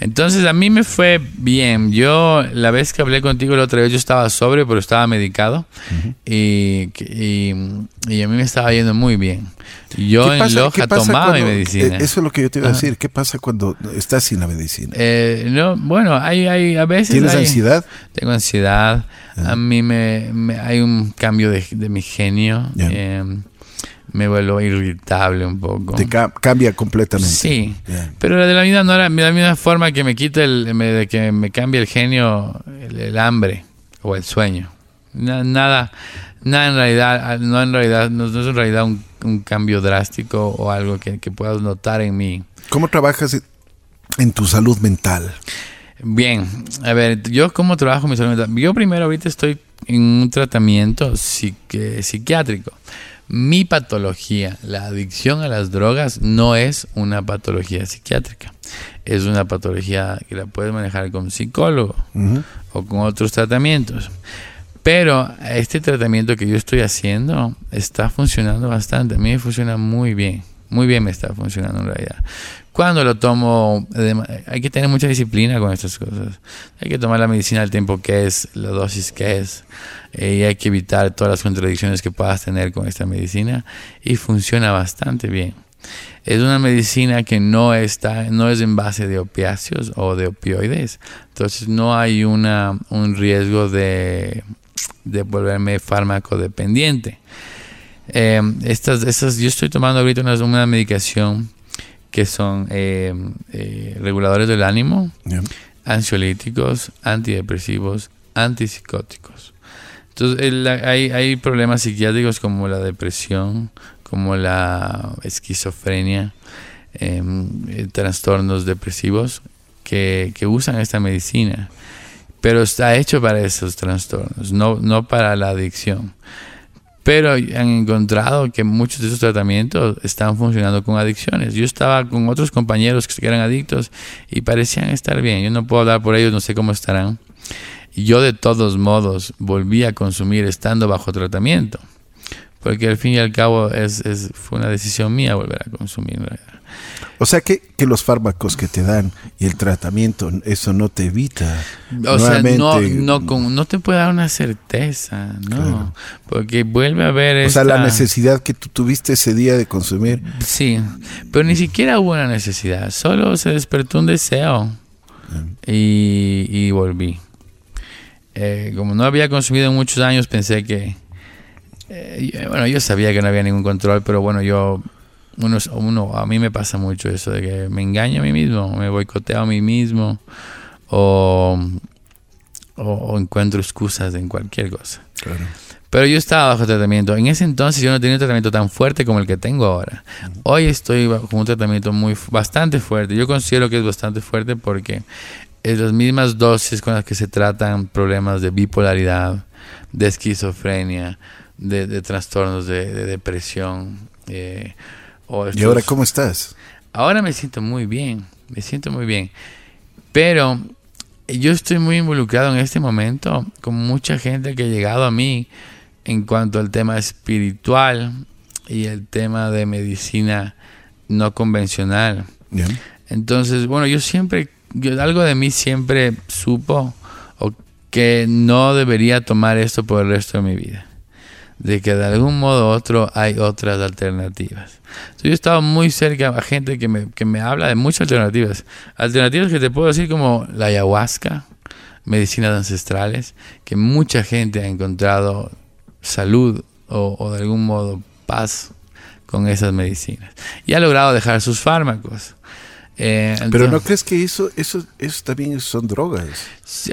Entonces a mí me fue bien. Yo la vez que hablé contigo la otra vez yo estaba sobre, pero estaba medicado y, y, y, a mí me estaba yendo muy bien. Yo en Loja tomaba mi medicina. Eh, eso es lo que yo te iba a decir. ¿Qué pasa cuando estás sin la medicina? Eh, no, bueno, hay, hay a veces. ¿Tienes ansiedad? Tengo ansiedad. A mí me, me, hay un cambio de, de mi genio. Eh, me vuelvo irritable un poco. Te ca cambia completamente. Sí, yeah. pero de la misma no era de la misma forma que me quita el me, de que me cambia el genio, el, el hambre o el sueño. Na, nada, nada en realidad, no en realidad, no, no es en realidad un, un, cambio drástico o algo que, que puedas notar en mí. ¿Cómo trabajas en tu salud mental? Bien, a ver, yo cómo trabajo mi salud mental. Yo primero ahorita estoy en un tratamiento psiqui psiquiátrico. Mi patología, la adicción a las drogas, no es una patología psiquiátrica. Es una patología que la puedes manejar con psicólogo uh -huh. o con otros tratamientos. Pero este tratamiento que yo estoy haciendo está funcionando bastante. A mí me funciona muy bien. Muy bien me está funcionando en realidad. Cuando lo tomo, hay que tener mucha disciplina con estas cosas. Hay que tomar la medicina al tiempo que es, la dosis que es. Eh, y hay que evitar todas las contradicciones que puedas tener con esta medicina. Y funciona bastante bien. Es una medicina que no está, no es en base de opiáceos o de opioides. Entonces no hay una, un riesgo de, de volverme fármaco dependiente. Eh, estas, estas, yo estoy tomando ahorita una, una medicación que son eh, eh, reguladores del ánimo, yeah. ansiolíticos, antidepresivos, antipsicóticos. Entonces el, hay, hay problemas psiquiátricos como la depresión, como la esquizofrenia, eh, trastornos depresivos que, que, usan esta medicina. Pero está hecho para esos trastornos, no, no para la adicción pero han encontrado que muchos de esos tratamientos están funcionando con adicciones. Yo estaba con otros compañeros que eran adictos y parecían estar bien. Yo no puedo hablar por ellos, no sé cómo estarán. Yo de todos modos volví a consumir estando bajo tratamiento, porque al fin y al cabo es, es fue una decisión mía volver a consumir. O sea que, que, los fármacos que te dan y el tratamiento, eso no te evita. O sea, no, no, con, no te puede dar una certeza, ¿no? Claro. Porque vuelve a haber. O esta... sea, la necesidad que tú tuviste ese día de consumir. Sí, pero ni siquiera hubo una necesidad, solo se despertó un deseo y, y, volví. Eh, como no había consumido en muchos años, pensé que. Eh, bueno, yo sabía que no había ningún control, pero bueno, yo uno, uno, a mí me pasa mucho eso de que me engaño a mí mismo, me boicoteo a mí mismo o, o, o encuentro excusas en cualquier cosa. Claro. Pero yo estaba bajo tratamiento. En ese entonces yo no tenía un tratamiento tan fuerte como el que tengo ahora. Hoy estoy bajo un tratamiento muy bastante fuerte. Yo considero que es bastante fuerte porque es las mismas dosis con las que se tratan problemas de bipolaridad, de esquizofrenia, de, de trastornos de, de depresión. Eh, estos... ¿Y ahora cómo estás? Ahora me siento muy bien, me siento muy bien. Pero yo estoy muy involucrado en este momento con mucha gente que ha llegado a mí en cuanto al tema espiritual y el tema de medicina no convencional. Entonces, bueno, yo siempre, yo, algo de mí siempre supo o que no debería tomar esto por el resto de mi vida de que de algún modo u otro hay otras alternativas. Yo he estado muy cerca a gente que me, que me habla de muchas alternativas. Alternativas que te puedo decir como la ayahuasca, medicinas ancestrales, que mucha gente ha encontrado salud o, o de algún modo paz con esas medicinas. Y ha logrado dejar sus fármacos. Eh, entonces, Pero no crees que eso, eso, eso también son drogas.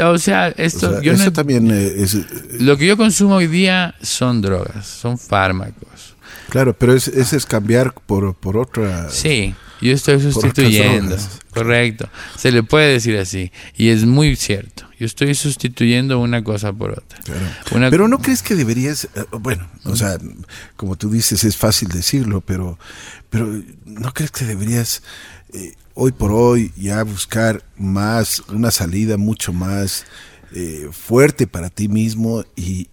O sea, esto, o sea, yo eso no, también eh, es, lo que yo consumo hoy día son drogas, son fármacos. Claro, pero ese es cambiar por, por otra. Sí. Yo estoy sustituyendo. Correcto. Se le puede decir así. Y es muy cierto. Yo estoy sustituyendo una cosa por otra. pero no crees que deberías, eh, bueno, o sea, como tú dices, es fácil decirlo, pero, pero no crees que deberías eh, hoy por hoy ya buscar más, una salida mucho más eh, fuerte para ti mismo y,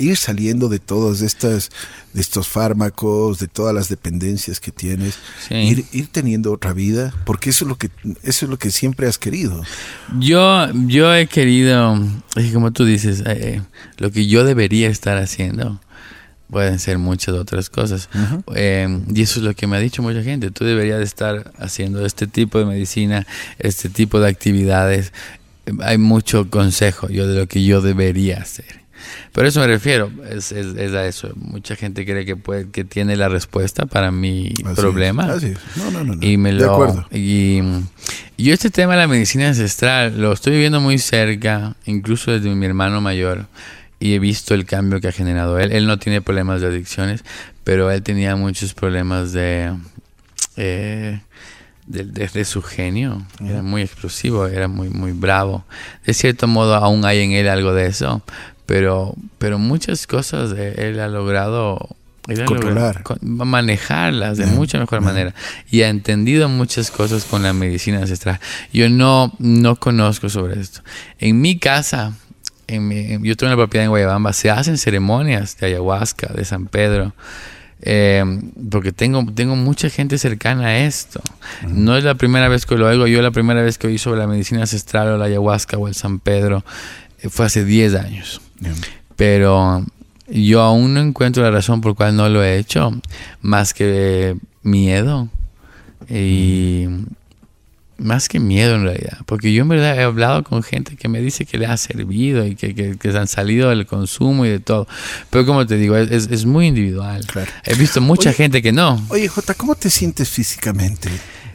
ir saliendo de todos estas, de estos fármacos, de todas las dependencias que tienes, ir, teniendo otra vida, porque eso es lo que, eso es lo que siempre has querido. Yo, yo he querido, como tú dices, eh, eh, lo que yo debería estar haciendo pueden ser muchas otras cosas. Eh, y eso es lo que me ha dicho mucha gente. Tú deberías estar haciendo este tipo de medicina, este tipo de actividades. Hay mucho consejo yo de lo que yo debería hacer. Por eso me refiero, es, a eso. Mucha gente cree que puede, que tiene la respuesta para mi problema. No, no, no, Y me lo, de acuerdo. Y, yo este tema de la medicina ancestral lo estoy viendo muy cerca, incluso desde mi hermano mayor. Y he visto el cambio que ha generado él. Él no tiene problemas de adicciones, pero él tenía muchos problemas de... Eh, de, su genio. Era muy explosivo, era muy, muy bravo. De cierto modo, aún hay en él algo de eso, pero, pero muchas cosas él ha logrado controlar, manejarlas de mucha mejor manera y ha entendido muchas cosas con la medicina ancestral. Yo no, no conozco sobre esto. En mi casa, en yo tengo una propiedad en Guayabamba, se hacen ceremonias de ayahuasca, de San Pedro. Eh, porque tengo, tengo mucha gente cercana a esto. No es la primera vez que lo oigo. Yo la primera vez que oí sobre la medicina ancestral o la ayahuasca o el San Pedro eh, fue hace 10 años. Pero yo aún no encuentro la razón por cual no lo he hecho, más que miedo. Y más que miedo en realidad, porque yo en verdad he hablado con gente que me dice que le ha servido y que, que, que han salido del consumo y de todo. Pero como te digo, es, es muy individual. He visto mucha gente que no. Oye, Jota, ¿cómo te sientes físicamente?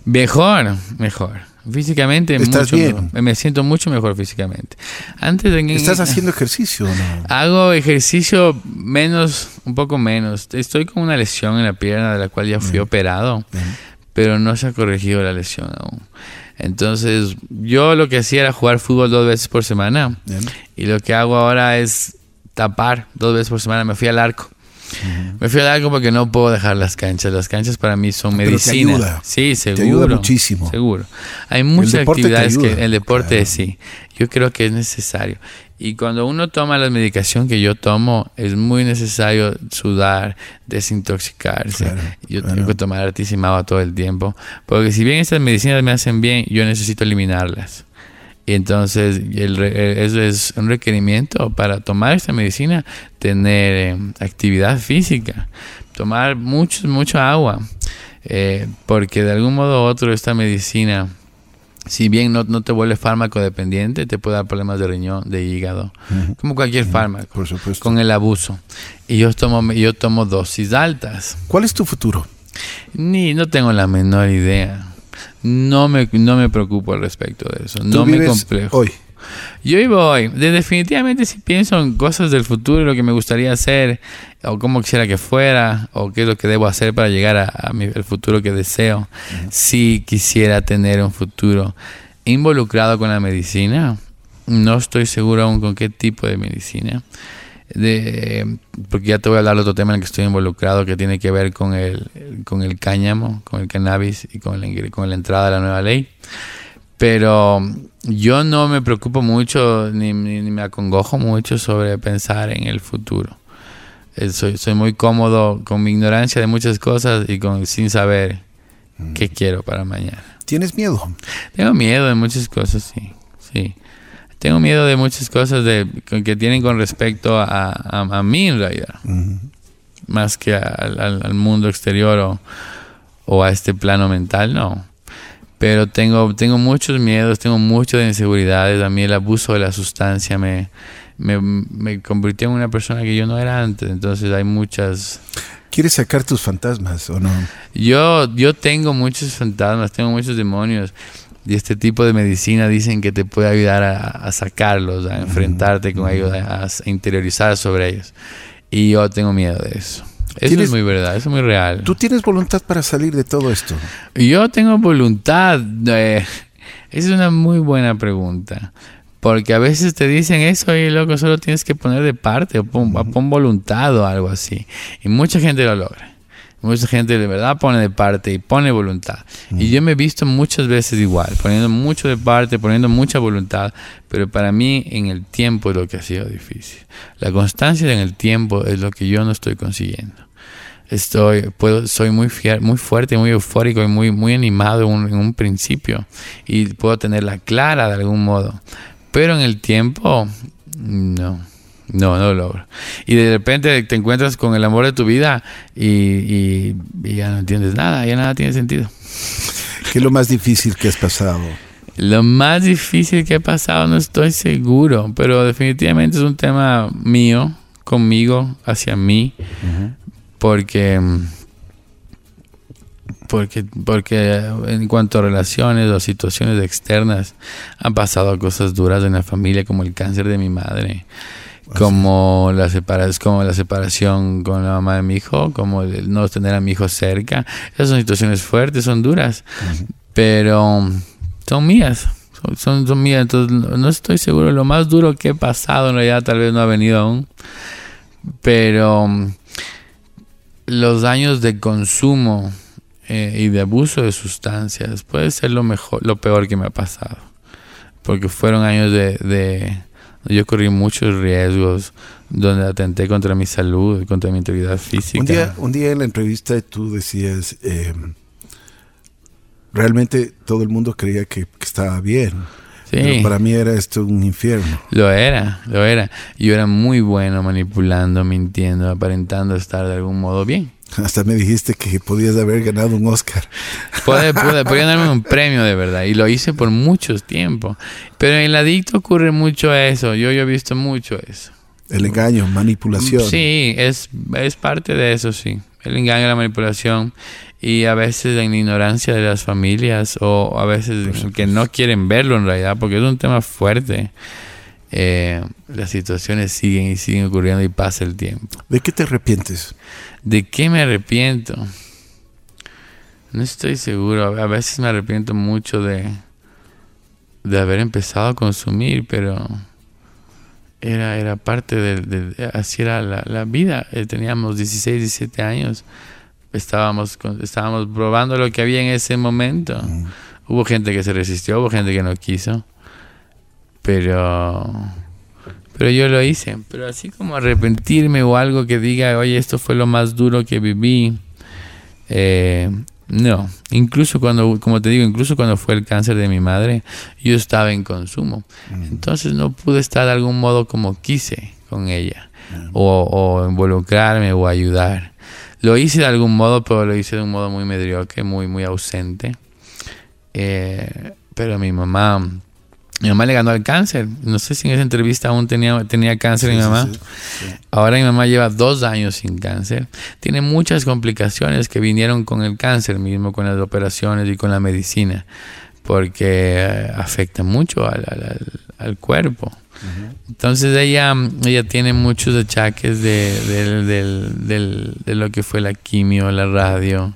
Mejor, mejor. Físicamente ¿Estás bien? me siento mucho mejor físicamente. Antes de, ¿Estás haciendo ejercicio o no? Hago ejercicio menos, un poco menos. Estoy con una lesión en la pierna de la cual ya fui operado, pero no se ha corregido la lesión aún. Entonces, yo lo que hacía era jugar fútbol dos veces por semana. Y lo que hago ahora es tapar dos veces por semana. Me fui al arco. Me fui al arco porque no puedo dejar las canchas. Las canchas para mí son medicina. Sí, seguro. Te ayuda muchísimo. Seguro. Hay muchas actividades que el deporte sí. Yo creo que es necesario. Y cuando uno toma la medicación que yo tomo, es muy necesario sudar, desintoxicarse. yo tengo que tomar artisimado todo el tiempo. Porque si bien estas medicinas me hacen bien, yo necesito eliminarlas. Y entonces, eso es un requerimiento para tomar esta medicina, tener eh, actividad física, tomar mucho, mucho agua, eh, porque de algún modo u otro esta medicina, si bien no, te vuelve fármaco dependiente, te puede dar problemas de riñón, de hígado, como cualquier fármaco, Por supuesto. con el abuso. Y yo tomo, yo tomo dosis altas. ¿Cuál es tu futuro? Ni, no tengo la menor idea no me, no me preocupo al respecto de eso. No me complejo. Hoy. Yo hoy. definitivamente si pienso en cosas del futuro, lo que me gustaría hacer, o cómo quisiera que fuera, o qué es lo que debo hacer para llegar a, el futuro que deseo, si quisiera tener un futuro involucrado con la medicina, no estoy seguro aún con qué tipo de medicina de, porque ya te voy a hablar de otro tema en el que estoy involucrado que tiene que ver con el, con el cáñamo, con el cannabis y con la, con la entrada de la nueva ley. Pero yo no me preocupo mucho ni, me acongojo mucho sobre pensar en el futuro. Eh, soy, soy muy cómodo con mi ignorancia de muchas cosas y con sin saber qué quiero para mañana. ¿Tienes miedo? Tengo miedo de muchas cosas, sí. sí. Tengo miedo de muchas cosas de, que tienen con respecto a, a, mí en realidad. Más que al, mundo exterior o, o, a este plano mental, no. Pero tengo, tengo muchos miedos, tengo muchas inseguridades. A mí el abuso de la sustancia me, me, me convirtió en una persona que yo no era antes. Entonces hay muchas... ¿Quieres sacar tus fantasmas o no? Yo, yo tengo muchos fantasmas, tengo muchos demonios y este tipo de medicina dicen que te puede ayudar a, sacarlos, a enfrentarte con ellos, a, interiorizar sobre ellos. Y yo tengo miedo de eso. Eso es muy verdad, eso es muy real. ¿Tú tienes voluntad para salir de todo esto? Yo tengo voluntad. esa es una muy buena pregunta. Porque a veces te dicen eso y loco, solo tienes que poner de parte o pon, pon voluntad o algo así. Y mucha gente lo logra. Mucha gente de verdad pone de parte y pone voluntad. Y yo me he visto muchas veces igual, poniendo mucho de parte, poniendo mucha voluntad, pero para mí en el tiempo es lo que ha sido difícil. La constancia en el tiempo es lo que yo no estoy consiguiendo. Estoy, puedo, soy muy, muy fuerte, muy eufórico y muy, muy animado en un principio y puedo tenerla clara de algún modo. Pero en el tiempo, no. No, no lo logro. Y de repente te encuentras con el amor de tu vida y, ya no entiendes nada, ya nada tiene sentido. ¿Qué es lo más difícil que has pasado? Lo más difícil que he pasado no estoy seguro, pero definitivamente es un tema mío, conmigo, hacia mí, porque, porque, porque en cuanto a relaciones o situaciones externas, han pasado cosas duras en la familia, como el cáncer de mi madre como la, separación, como la separación con la mamá de mi hijo, como el no tener a mi hijo cerca. Esas son situaciones fuertes, son duras, pero son mías. Son, son, mías, entonces no estoy seguro. Lo más duro que he pasado en realidad tal vez no ha venido aún, pero los años de consumo eh, y de abuso de sustancias puede ser lo mejor, lo peor que me ha pasado, porque fueron años de yo corrí muchos riesgos donde atenté contra mi salud, contra mi integridad física. Un día, un día en la entrevista tú decías, em, realmente todo el mundo creía que, estaba bien. Sí. Pero para mí era esto un infierno. Lo era, lo era. Yo era muy bueno manipulando, mintiendo, aparentando estar de algún modo bien. Hasta me dijiste que podías haber ganado un Oscar. Puede, puede, podía darme un premio de verdad. Y lo hice por muchos tiempos. Pero en el adicto ocurre mucho eso. Yo, yo he visto mucho eso. El engaño, manipulación. Sí, es, es parte de eso, sí. El engaño, la manipulación. Y a veces en la ignorancia de las familias. O a veces que no quieren verlo en realidad. Porque es un tema fuerte. Eh, las situaciones siguen y siguen ocurriendo y pasa el tiempo. ¿De qué te arrepientes? ¿De qué me arrepiento? No estoy seguro. A veces me arrepiento mucho de, de haber empezado a consumir, pero era, era parte de, así era la, vida. Eh, teníamos 16, 17 años. Estábamos, estábamos probando lo que había en ese momento. Mm. Hubo gente que se resistió, hubo gente que no quiso. Pero, pero yo lo hice. Pero así como arrepentirme o algo que diga, oye, esto fue lo más duro que viví. Eh, no, incluso cuando, como te digo, incluso cuando fue el cáncer de mi madre, yo estaba en consumo. Mm. Entonces no pude estar de algún modo como quise con ella, mm. o, involucrarme o ayudar. Lo hice de algún modo, pero lo hice de un modo muy mediocre, muy, muy ausente. Eh, pero mi mamá mi mamá le ganó al cáncer. No sé si en esa entrevista aún tenía, tenía cáncer mi mamá. Ahora mi mamá lleva dos años sin cáncer. Tiene muchas complicaciones que vinieron con el cáncer mismo, con las operaciones y con la medicina, porque eh, afecta mucho al, cuerpo. Entonces ella, ella tiene muchos achaques de, de, lo que fue la quimio, la radio,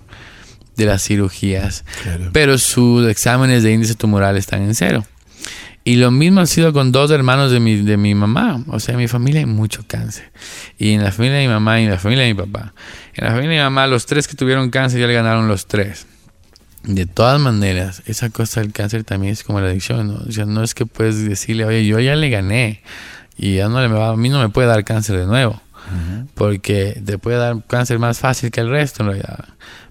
de las cirugías. Pero sus exámenes de índice tumoral están en cero. Y lo mismo ha sido con dos hermanos de mi, de mi mamá. O sea, en mi familia hay mucho cáncer. Y en la familia de mi mamá y en la familia de mi papá. En la familia de mi mamá, los tres que tuvieron cáncer ya le ganaron los tres. De todas maneras, esa cosa del cáncer también es como la adicción. ¿no? O sea, no es que puedes decirle, oye, yo ya le gané. Y ya no le va, a mí no me puede dar cáncer de nuevo. Porque te puede dar cáncer más fácil que el resto en realidad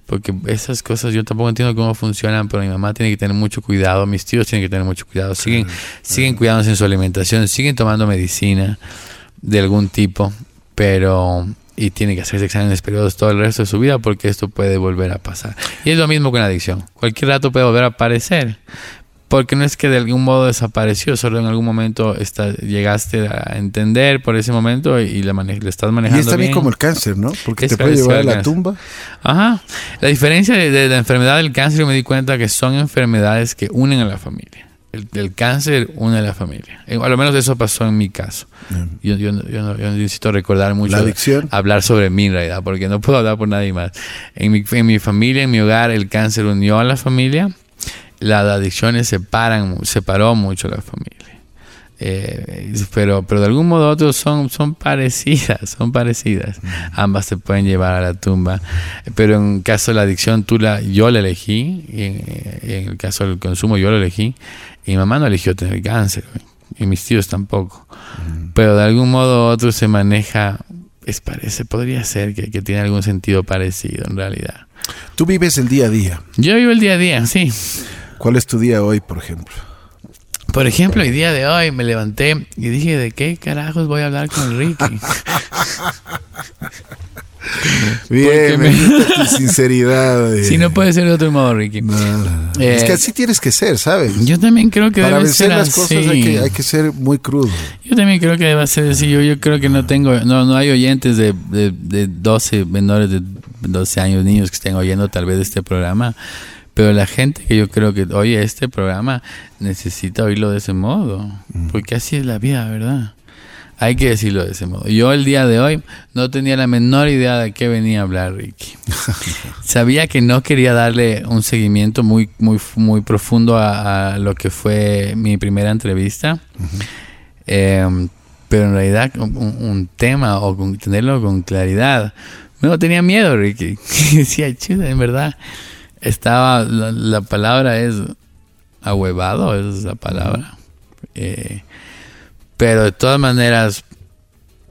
porque esas cosas yo tampoco entiendo cómo funcionan, pero mi mamá tiene que tener mucho cuidado, mis tíos tienen que tener mucho cuidado, siguen, siguen cuidándose en su alimentación, siguen tomando medicina de algún tipo, pero y tiene que hacerse exámenes periodos todo el resto de su vida porque esto puede volver a pasar. Y es lo mismo con la adicción. Cualquier rato puede volver a aparecer. Porque no es que de algún modo desapareció, solo en algún momento está, llegaste a entender por ese momento y le, le estás manejando. Y es también como el cáncer, ¿no? Porque te puede llevar a la tumba. Ajá. La diferencia de, la enfermedad del cáncer, yo me di cuenta que son enfermedades que unen a la familia. el, cáncer une a la familia. Eh, a lo menos eso pasó en mi caso. Yo, yo, no, necesito recordar mucho. La adicción. Hablar sobre mí en realidad, porque no puedo hablar por nadie más. En mi, en mi familia, en mi hogar, el cáncer unió a la familia. Las adicciones separan, separó mucho la familia. Eh, pero, pero de algún modo u otro son, son parecidas, son parecidas. Ambas te pueden llevar a la tumba. Pero en caso de la adicción, tú la, yo la elegí, y en, el caso del consumo, yo lo elegí. Y mi mamá no eligió tener cáncer, y mis tíos tampoco. Pero de algún modo u otro se maneja, es parece, podría ser que, que tiene algún sentido parecido en realidad. Tú vives el día a día. Yo vivo el día a día, sí. ¿Cuál es tu día hoy, por ejemplo? Por ejemplo, el día de hoy me levanté y dije, ¿de qué carajos voy a hablar con Ricky? Bien, me... tu sinceridad. Si no puede ser de otro modo, Ricky. es que eh, así tienes que ser, ¿sabes? Yo también creo que Para debe vencer ser las cosas hay que, hay que, ser muy crudo. Yo también creo que debe ser así. Yo, yo creo que no tengo, no, no hay oyentes de, de, de 12, menores de 12 años, niños que estén oyendo tal vez este programa. Pero la gente que yo creo que oye este programa necesita oírlo de ese modo, porque así es la vida, ¿verdad? Hay que decirlo de ese modo. Yo el día de hoy no tenía la menor idea de qué venía a hablar Ricky. Sabía que no quería darle un seguimiento muy, muy, muy profundo a, lo que fue mi primera entrevista. Em, pero en realidad un, tema o tenerlo con claridad. No tenía miedo, Ricky. Decía, chuda, en verdad estaba, la, palabra es ahuevado, es la palabra. Eh, pero de todas maneras,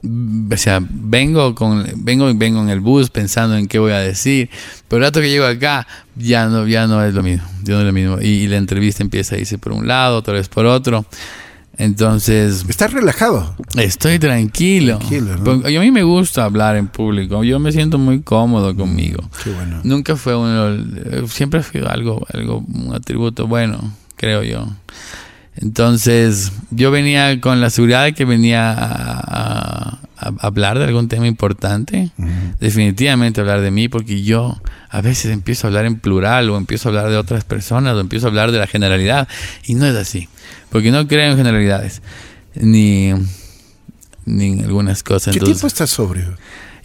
o sea, vengo con, vengo, vengo en el bus pensando en qué voy a decir, pero el rato que llego acá, ya no, ya no es lo mismo, ya no es lo mismo. Y, y la entrevista empieza a irse por un lado, otra vez por otro. Entonces... ¿Estás relajado? Estoy tranquilo. tranquilo A mí me gusta hablar en público. Yo me siento muy cómodo mm, conmigo. Qué bueno. Nunca fue uno... Siempre sido algo, algo, un atributo bueno, creo yo. Entonces, yo venía con la seguridad de que venía a, hablar de algún tema importante. Definitivamente hablar de mí, porque yo a veces empiezo a hablar en plural o empiezo a hablar de otras personas o empiezo a hablar de la generalidad. Y no es así. Porque no creo en generalidades. Ni, ni en algunas cosas. ¿Qué tiempo estás sobrio?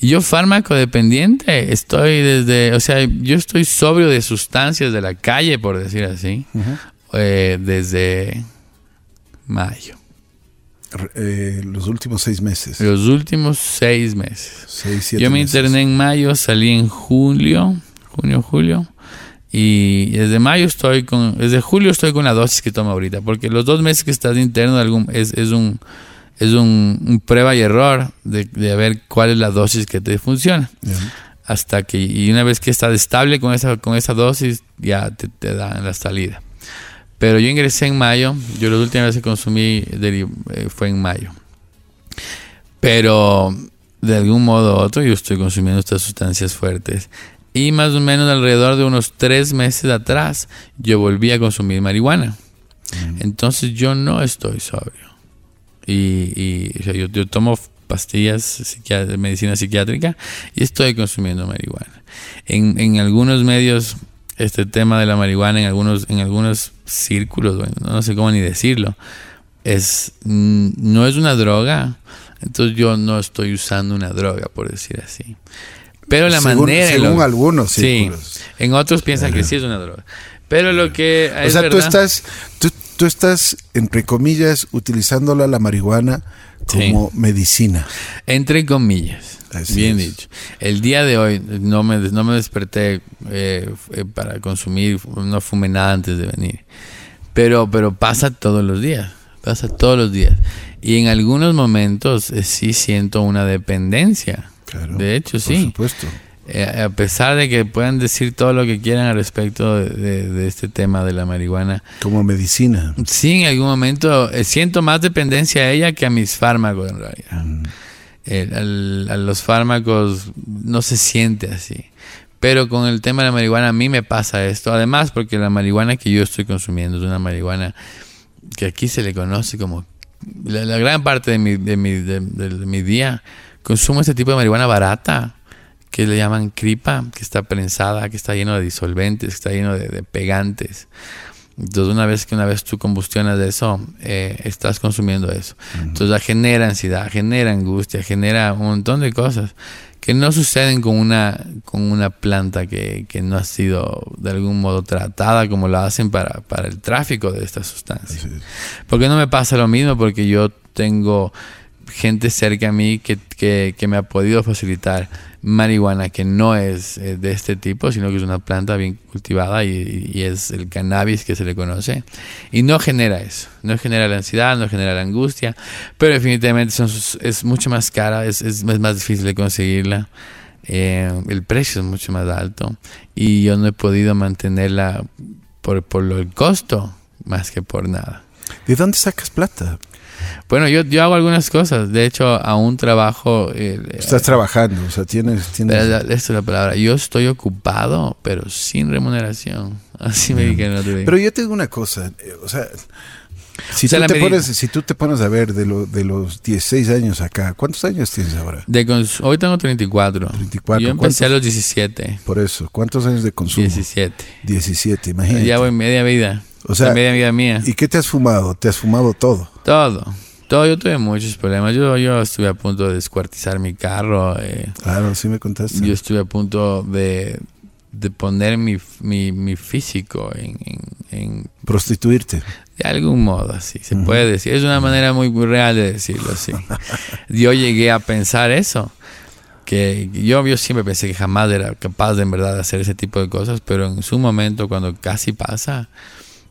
Yo fármaco dependiente, estoy desde, o sea, yo estoy sobrio de sustancias de la calle, por decir así, eh, desde mayo. Eh, los últimos seis meses. Los últimos seis meses. yo me interné en mayo, salí en julio, junio, julio. Y desde mayo estoy con, desde julio estoy con la dosis que tomo ahorita, porque los dos meses que estás interno algún, es, es un es un, prueba y error de, de, ver cuál es la dosis que te funciona. Hasta que, y una vez que estás estable con esa, con esa dosis, ya te, te dan la salida. Pero yo ingresé en mayo, yo la última vez que consumí eh, fue en mayo. Pero de algún modo u otro yo estoy consumiendo estas sustancias fuertes. Y más o menos alrededor de unos tres meses atrás, yo volví a consumir marihuana. Entonces yo no estoy sobrio. Y, yo, tomo pastillas de medicina psiquiátrica y estoy consumiendo marihuana. En, en, algunos medios, este tema de la marihuana, en algunos, en algunos círculos, no sé cómo ni decirlo, es, no es una droga. Entonces yo no estoy usando una droga, por decir así. Pero la manera. Según algunos, sí. En otros piensan que sí es una droga. Pero lo que. o sea, tú estás, tú, estás, entre comillas, utilizándola la marihuana como medicina. Entre comillas. bien dicho. El día de hoy no me, no me desperté eh, eh, para consumir, no fumé nada antes de venir. Pero, pero pasa todos los días. Pasa todos los días. Y en algunos momentos eh, sí siento una dependencia de hecho, sí. Por supuesto. Eh, a pesar de que puedan decir todo lo que quieran al respecto de, este tema de la marihuana. Como medicina. Sí, en algún momento eh, siento más dependencia a ella que a mis fármacos en realidad. Mm. Eh, a los fármacos no se siente así. Pero con el tema de la marihuana a mí me pasa esto. Además, porque la marihuana que yo estoy consumiendo es una marihuana que aquí se le conoce como... La, gran parte de mi, de mi, de mi día consumo este tipo de marihuana barata, que le llaman cripa, que está prensada, que está lleno de disolventes, que está lleno de, pegantes. Entonces una vez que una vez tú combustionas eso, eh, estás consumiendo eso. Entonces genera ansiedad, genera angustia, genera un montón de cosas que no suceden con una, con una planta que, que no ha sido de algún modo tratada como lo hacen para, para el tráfico de estas sustancias. Porque no me pasa lo mismo porque yo tengo gente cerca a mí que, que, que me ha podido facilitar marihuana que no es eh, de este tipo, sino que es una planta bien cultivada y, y, es el cannabis que se le conoce. Y no genera eso, no genera la ansiedad, no genera la angustia, pero definitivamente son, es mucho más cara, es, es, es más difícil de conseguirla. Eh, el precio es mucho más alto y yo no he podido mantenerla por, por lo, el costo más que por nada. ¿De dónde sacas plata? Bueno, yo, yo hago algunas cosas. De hecho, aún trabajo. Eh, Estás trabajando, o sea, tienes. tienes... Esta es la palabra. Yo estoy ocupado, pero sin remuneración. Así me dije. No pero yo te digo una cosa. Eh, o sea. Si, o sea, tú te pones, si tú te pones a ver de, lo, de los 16 años acá, ¿cuántos años tienes ahora? De hoy tengo 34. 34. Yo empecé a los 17. Por eso, ¿cuántos años de consumo? 17. 17, imagínate. Ya voy media vida. O sea, media vida mía. ¿Y qué te has fumado? ¿Te has fumado todo? Todo. Todo, yo tuve muchos problemas. Yo, yo estuve a punto de descuartizar mi carro. Eh. Claro, sí me contaste. Yo estuve a punto de, de poner mi, mi, mi físico en, en, en, Prostituirte. De algún modo, así se uh -huh. puede decir. Es una manera muy, muy real de decirlo así. yo llegué a pensar eso. Que yo, yo siempre pensé que jamás era capaz de en verdad hacer ese tipo de cosas, pero en su momento, cuando casi pasa,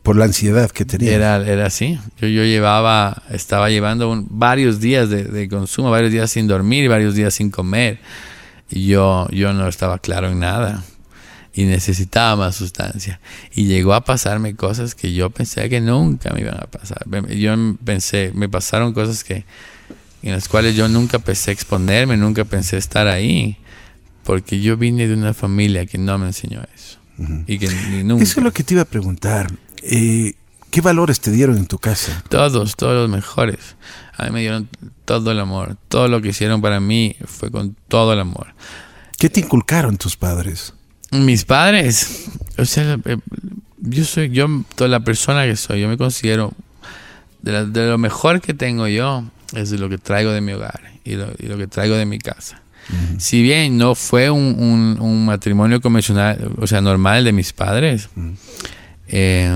por la ansiedad que tenía. Era, era así. Yo, yo llevaba, estaba llevando un, varios días de, de, consumo, varios días sin dormir, varios días sin comer. Y yo, yo no estaba claro en nada. Y necesitaba más sustancia. Y llegó a pasarme cosas que yo pensé que nunca me iban a pasar. Yo pensé, me pasaron cosas que, en las cuales yo nunca pensé exponerme, nunca pensé estar ahí. Porque yo vine de una familia que no me enseñó eso. Uh -huh. y que ni nunca. Eso es lo que te iba a preguntar. Eh, ¿Qué valores te dieron en tu casa? Todos, todos los mejores. A mí me dieron todo el amor. Todo lo que hicieron para mí fue con todo el amor. ¿Qué te inculcaron tus padres? Mis padres, o sea, eh, yo soy yo toda la persona que soy. Yo me considero de, la, de lo mejor que tengo yo es lo que traigo de mi hogar y lo, y lo que traigo de mi casa. Uh -huh. Si bien no fue un, un, un, matrimonio convencional, o sea, normal de mis padres. Uh -huh eh,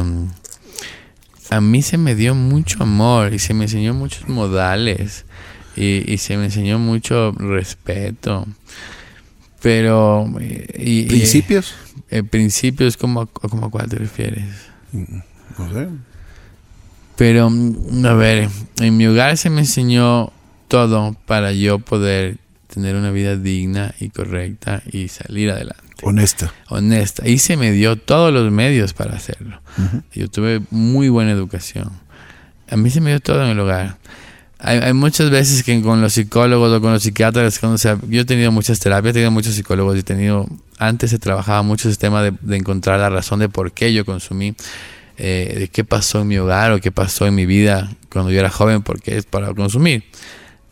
a mí se me dio mucho amor y se me enseñó muchos modales y, y se me enseñó mucho respeto. Pero... Y, ¿Principios? Eh, principios, como, como a cuál te refieres? No sé. Pero, a ver, en mi hogar se me enseñó todo para yo poder tener una vida digna y correcta y salir adelante. Honesta. Honesta. Y se me dio todos los medios para hacerlo. Uh -huh. Yo tuve muy buena educación. A mí se me dio todo en el hogar. Hay, hay muchas veces que con los psicólogos o con los psiquiatras, cuando, o sea, yo he tenido muchas terapias, he tenido muchos psicólogos, he tenido, antes se trabajaba mucho ese tema de, de encontrar la razón de por qué yo consumí, eh, de qué pasó en mi hogar o qué pasó en mi vida cuando yo era joven, porque es para consumir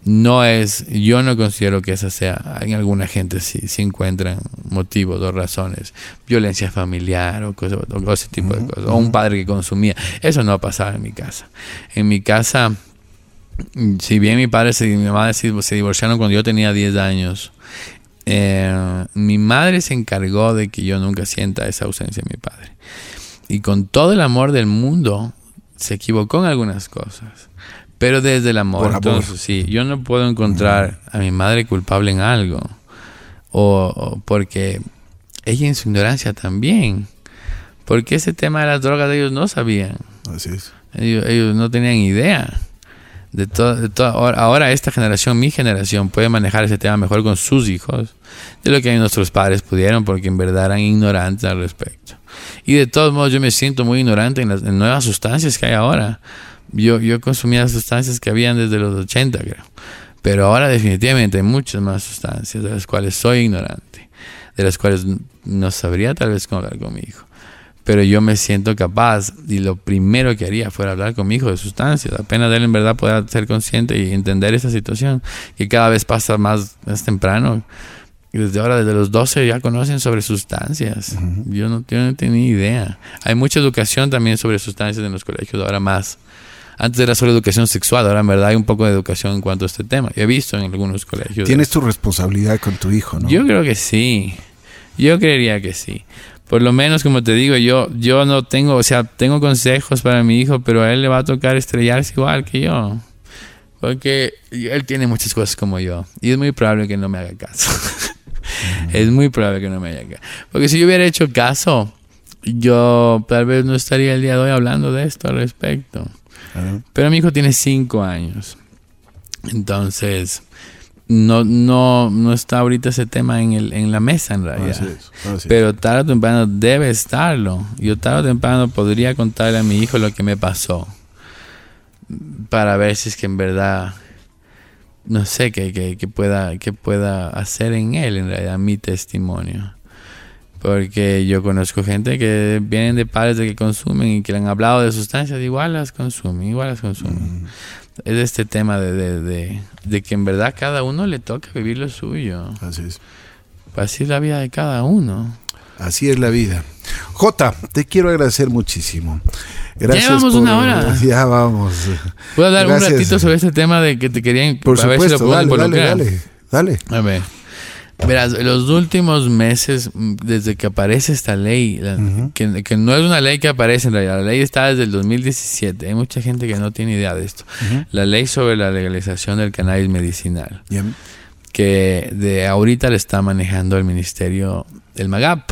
no es, yo no considero que esa sea, en alguna gente sí, sí encuentran motivos o razones, violencia familiar o, cosas, o ese tipo de cosas, o un padre que consumía, eso no ha pasado en mi casa. En mi casa, si bien mi padre y mi madre se, se divorciaron cuando yo tenía 10 años, eh, mi madre se encargó de que yo nunca sienta esa ausencia de mi padre. Y con todo el amor del mundo, se equivocó en algunas cosas pero desde el amor. Por Entonces, amor. sí, yo no puedo encontrar a mi madre culpable en algo. O, o, porque ella en su ignorancia también. Porque ese tema de las drogas ellos no sabían. Así es. Ellos, ellos no tenían idea. De todo, de todo, ahora, ahora esta generación, mi generación, puede manejar ese tema mejor con sus hijos de lo que nuestros padres pudieron, porque en verdad eran ignorantes al respecto. Y de todos modos, yo me siento muy ignorante en las en nuevas sustancias que hay ahora yo, yo consumía sustancias que habían desde los 80, creo. Pero ahora definitivamente hay muchas más sustancias de las cuales soy ignorante, de las cuales no sabría tal vez cómo hablar con mi hijo. Pero yo me siento capaz y lo primero que haría fuera hablar con mi hijo de sustancias. Apenas él en verdad pueda ser consciente y entender esa situación que cada vez pasa más, más temprano. desde ahora, desde los 12 ya conocen sobre sustancias. yo, no, yo no tenía idea. Hay mucha educación también sobre sustancias en los colegios, ahora más. Antes era solo educación sexual, ahora en verdad hay un poco de educación en cuanto a este tema. Yo he visto en algunos colegios. Tienes tu responsabilidad con tu hijo, ¿no? Yo creo que sí. Yo creería que sí. Por lo menos, como te digo, yo, yo no tengo, o sea, tengo consejos para mi hijo, pero a él le va a tocar estrellarse igual que yo. Porque él tiene muchas cosas como yo. Y es muy probable que no me haga caso. es muy probable que no me haga caso. Porque si yo hubiera hecho caso, yo tal vez no estaría el día de hoy hablando de esto al respecto. Pero mi hijo tiene cinco años. Entonces, no, no, no está ahorita ese tema en, el, en la mesa en realidad. Pero tarde o temprano debe estarlo. Yo tarde o temprano podría contarle a mi hijo lo que me pasó. Para ver si es que en verdad, no sé, qué que, pueda, que pueda hacer en él en realidad mi testimonio. Porque yo conozco gente que vienen de padres de que consumen y que le han hablado de sustancias, igual las consumen, igual las consumen. Es este tema de, de, que en verdad cada uno le toca vivir lo suyo. Así es. Así es la vida de cada uno. Así es la vida. Jota, te quiero agradecer muchísimo. Gracias. Ya llevamos una hora. Ya vamos. ¿Puedo dar un ratito sobre este tema de que te querían Por supuesto, dale, dale, dale, dale. A ver. Verás, los últimos meses, mm, desde que aparece esta ley, que, no es una ley que aparece en realidad, la ley está desde el 2017. Hay mucha gente que no tiene idea de esto. La ley sobre la legalización del cannabis medicinal, que de ahorita le está manejando el ministerio del MAGAP.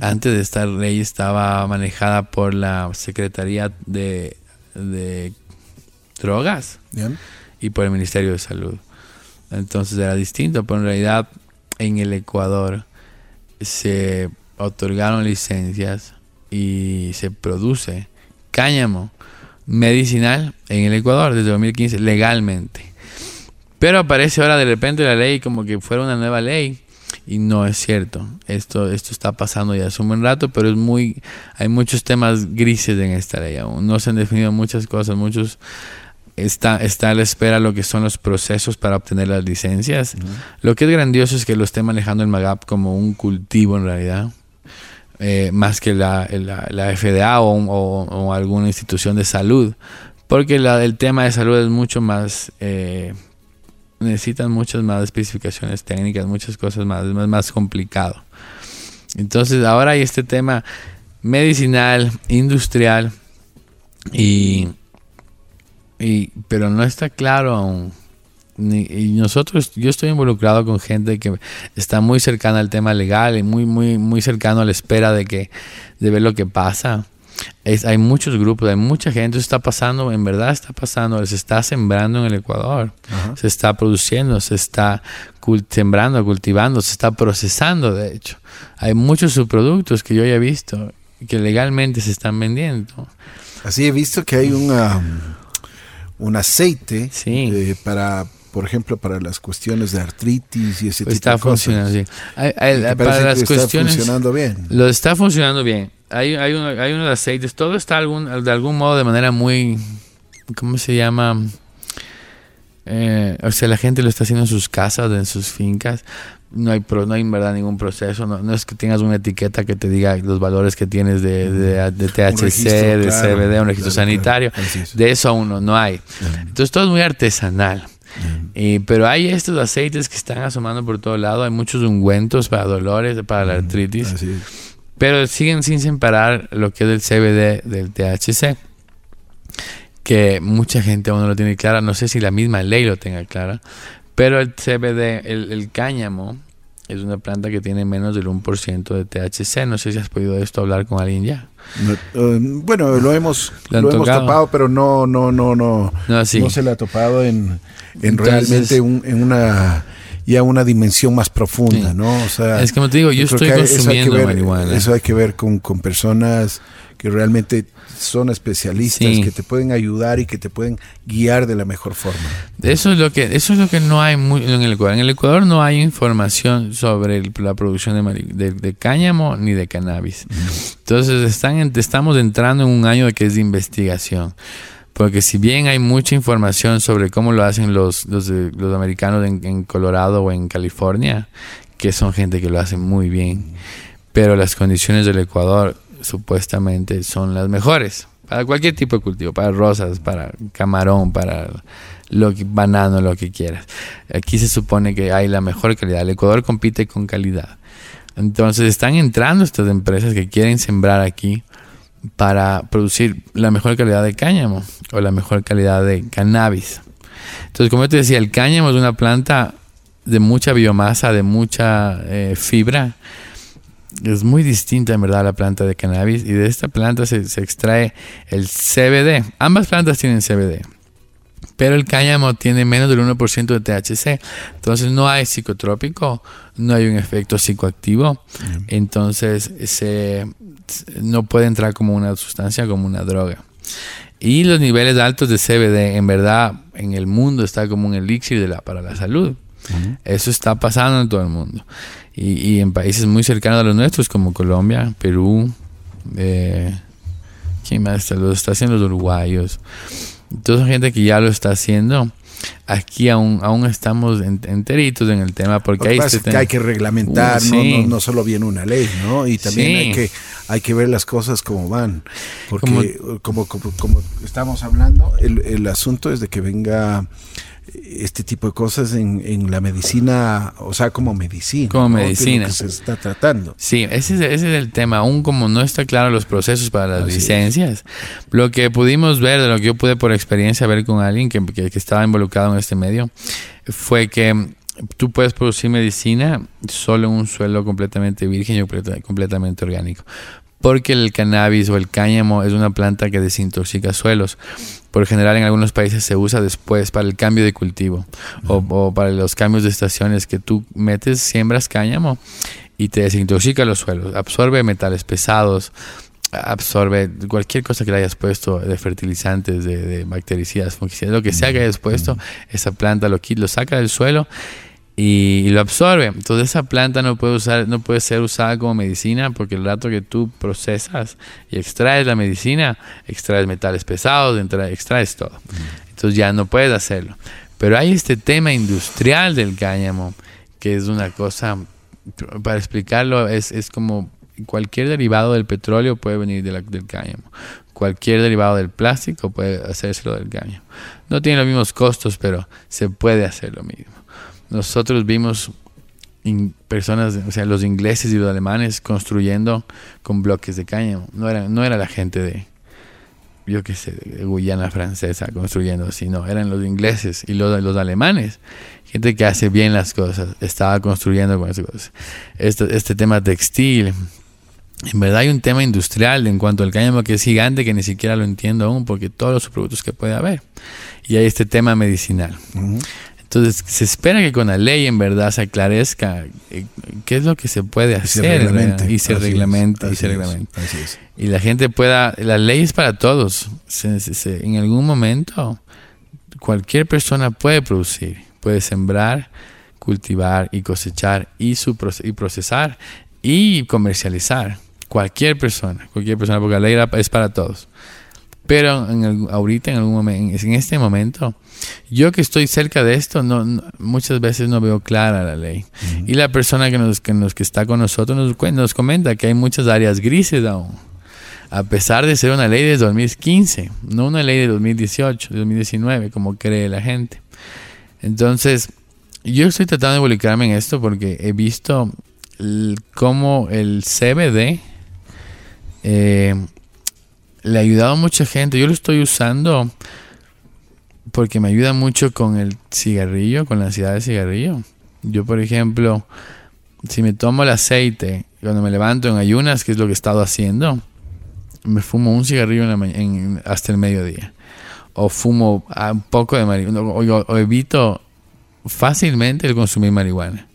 Antes de esta ley estaba manejada por la Secretaría de, Drogas y por el Ministerio de Salud. Entonces era distinto, pero en realidad en el Ecuador se otorgaron licencias y se produce cáñamo medicinal en el Ecuador desde 2015 legalmente. Pero aparece ahora de repente la ley como que fuera una nueva ley y no es cierto. Esto esto está pasando ya hace un buen rato, pero es muy hay muchos temas grises en esta ley aún. No se han definido muchas cosas, muchos está, está a la espera lo que son los procesos para obtener las licencias. Lo que es grandioso es que lo esté manejando el MAGAP como un cultivo en realidad, eh, más que la, la, FDA o, alguna institución de salud, porque el tema de salud es mucho más... Eh, necesitan muchas más especificaciones técnicas, muchas cosas más, es más, más complicado. Entonces ahora hay este tema medicinal, industrial y y, pero no está claro aún. y nosotros, yo estoy involucrado con gente que está muy cercana al tema legal y muy, muy, muy cercano a la espera de que, de ver lo que pasa. Es, hay muchos grupos, hay mucha gente, está pasando, en verdad está pasando, se está sembrando en el Ecuador, se está produciendo, se está sembrando, cultivando, se está procesando, de hecho. Hay muchos subproductos que yo ya he visto que legalmente se están vendiendo. Así he visto que hay una un aceite eh, para por ejemplo, para las cuestiones de artritis y ese pues tipo de cosas. Funcionando, para las cuestiones, está funcionando bien. Lo está funcionando bien. Hay, hay, hay unos aceites, todo está algún, de algún modo de manera muy, ¿cómo se llama? Eh, o sea, la gente lo está haciendo en sus casas, en sus fincas, no hay, no hay en verdad ningún proceso, no, es que tengas una etiqueta que te diga los valores que tienes de, de, THC, de CBD, un registro sanitario, de eso aún no, hay. Entonces todo es muy artesanal. pero hay estos aceites que están asomando por todo lado, hay muchos ungüentos para dolores, para la artritis, pero siguen sin separar lo que es el CBD del THC que mucha gente aún no lo tiene clara, no sé si la misma ley lo tenga clara, pero el CBD, el, cáñamo, es una planta que tiene menos del 1% de THC. No sé si has podido esto hablar con alguien ya. Eh, bueno, lo hemos, lo, hemos topado, pero no, no, no, no. No, se le ha topado en, en realmente en una ya una dimensión más profunda, ¿no? O sea, es como te digo, yo, estoy consumiendo marihuana. Eso hay que ver con, con personas que realmente son especialistas que te pueden ayudar y que te pueden guiar de la mejor forma. Eso es lo que eso es lo que no hay muy, en el Ecuador. En el Ecuador no hay información sobre la producción de, de, cáñamo ni de cannabis. Entonces están estamos entrando en un año que es de investigación. Porque si bien hay mucha información sobre cómo lo hacen los, los, los americanos en, en Colorado o en California, que son gente que lo hace muy bien, pero las condiciones del Ecuador supuestamente son las mejores para cualquier tipo de cultivo, para rosas, para camarón, para lo que, banano, lo que quieras. Aquí se supone que hay la mejor calidad. El Ecuador compite con calidad. Entonces están entrando estas empresas que quieren sembrar aquí para producir la mejor calidad de cáñamo o la mejor calidad de cannabis. Entonces, como yo te decía, el cáñamo es una planta de mucha biomasa, de mucha eh, fibra. Es muy distinta en verdad a la planta de cannabis y de esta planta se, se extrae el CBD. Ambas plantas tienen CBD pero el cáñamo tiene menos del 1% de THC. Entonces no hay psicotrópico, no hay un efecto psicoactivo. Entonces se, no puede entrar como una sustancia, como una droga. Y los niveles altos de CBD, en verdad, en el mundo está como un elixir de la, para la salud. Eso está pasando en todo el mundo. Y, en países muy cercanos a los nuestros, como Colombia, Perú, eh, ¿quién más Lo está haciendo los uruguayos. Toda gente que ya lo está haciendo, aquí aún, aún estamos enteritos en el tema porque hay, que hay que reglamentar, uh, no, solo viene una ley, ¿no? Y también hay, que, hay que ver las cosas como van. Porque como, como, estamos hablando, el, el asunto es de que venga este tipo de cosas en, en, la medicina, o sea, como medicina. Como medicina. Que se está tratando. Sí, ese es, ese es el tema. Aún como no está claro los procesos para las licencias, lo que pudimos ver, de lo que yo pude por experiencia ver con alguien que, que, que estaba involucrado en este medio, fue que tú puedes producir medicina solo en un suelo completamente virgen y completamente orgánico porque el cannabis o el cáñamo es una planta que desintoxica suelos. Por general en algunos países se usa después para el cambio de cultivo o, para los cambios de estaciones que tú metes, siembras cáñamo y te desintoxica los suelos, absorbe metales pesados, absorbe cualquier cosa que le hayas puesto de fertilizantes, de, bactericidas, fungicidas, lo que sea que hayas puesto, esa planta lo, lo saca del suelo y, lo absorbe. Entonces esa planta no puede, usar, no puede ser usada como medicina porque el rato que tú procesas y extraes la medicina, extraes metales pesados, extraes todo. Entonces ya no puedes hacerlo. Pero hay este tema industrial del cáñamo que es una cosa, para explicarlo, es, es como cualquier derivado del petróleo puede venir del cáñamo. Cualquier derivado del plástico puede hacérselo del cáñamo. No tiene los mismos costos, pero se puede hacer lo mismo nosotros vimos personas, o sea, los ingleses y los alemanes construyendo con bloques de cáñamo. No era, no era la gente de, yo qué sé, de Guyana francesa construyendo, sino eran los ingleses y los, los alemanes. Gente que hace bien las cosas, estaba construyendo con esas cosas. Este, este tema textil, en verdad hay un tema industrial en cuanto al cáñamo que es gigante que ni siquiera lo entiendo aún porque todos los productos que puede haber. Y hay este tema medicinal. Entonces, se espera que con la ley en verdad se aclarezca eh, qué es lo que se puede hacer y se reglamente. Y se reglamente. Y la gente pueda, la ley es para todos. en algún momento, cualquier persona puede producir, puede sembrar, cultivar y cosechar y, su, y procesar y comercializar. Cualquier persona, cualquier persona, porque la ley es para todos. Pero en ahorita, en algún momento, en este momento, yo que estoy cerca de esto, no, muchas veces no veo clara la ley. Y la persona que nos, que nos que está con nosotros nos, nos comenta que hay muchas áreas grises aún. A pesar de ser una ley de 2015, no una ley de 2018, 2019, como cree la gente. Entonces, yo estoy tratando de involucrarme en esto porque he visto cómo el CBD eh, le ha ayudado a mucha gente. Yo lo estoy usando porque me ayuda mucho con el cigarrillo, con la ansiedad del cigarrillo. Yo, por ejemplo, si me tomo el aceite cuando me levanto en ayunas, que es lo que he estado haciendo, me fumo un cigarrillo hasta el mediodía. O fumo un poco de marihuana. O, evito fácilmente el consumir marihuana.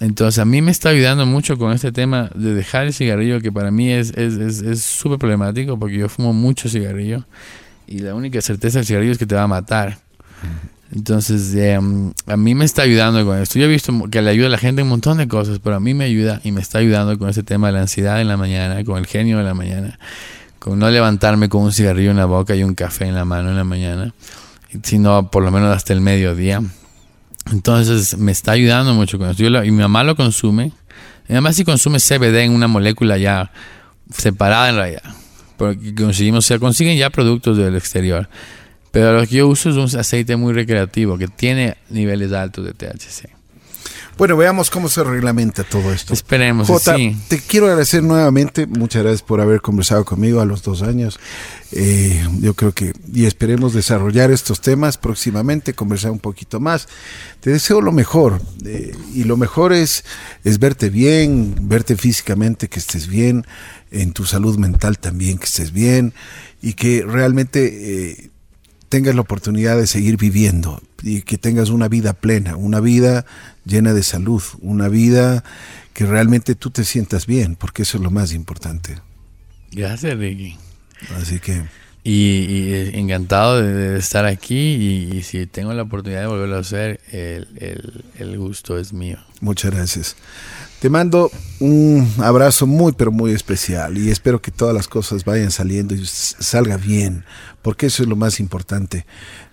Entonces a mí me está ayudando mucho con este tema de dejar el cigarrillo, que para mí es súper es, problemático porque yo fumo mucho cigarrillo y la única certeza del cigarrillo es que te va a matar. Entonces, em, a mí me está ayudando con esto. Yo he visto que le ayuda a la gente un montón de cosas, pero a mí me ayuda y me está ayudando con este tema de la ansiedad en la mañana, con el genio de la mañana, con no levantarme con un cigarrillo en la boca y un café en la mano en la mañana, sino por lo menos hasta el mediodía. Entonces me está ayudando mucho con lo- y mi mamá lo consume. Mi mamá sí consume CBD en una molécula ya separada en realidad. Porque conseguimos, se consiguen ya productos del exterior. Pero lo que yo uso es un aceite muy recreativo que tiene niveles altos de THC. Bueno, veamos cómo se reglamenta todo esto. Esperemos, Jota, sí. te quiero agradecer nuevamente. Muchas gracias por haber conversado conmigo a los dos años. Eh, yo creo que, y esperemos desarrollar estos temas próximamente, conversar un poquito más. Te deseo lo mejor. eh, y lo mejor es, es verte bien, verte físicamente, que estés bien, en tu salud mental también, que estés bien, y que realmente eh, tengas la oportunidad de seguir viviendo y que tengas una vida plena, una vida llena de salud, una vida que realmente tú te sientas bien, porque eso es lo más importante. Gracias, Ricky. Así que Y, y, eh, encantado de, de estar aquí y, y si tengo la oportunidad de volverlo a hacer, el, el- el gusto es mío. muchas gracias. Te mando un abrazo muy, pero muy especial y espero que todas las cosas vayan saliendo y salga bien, porque eso es lo más importante,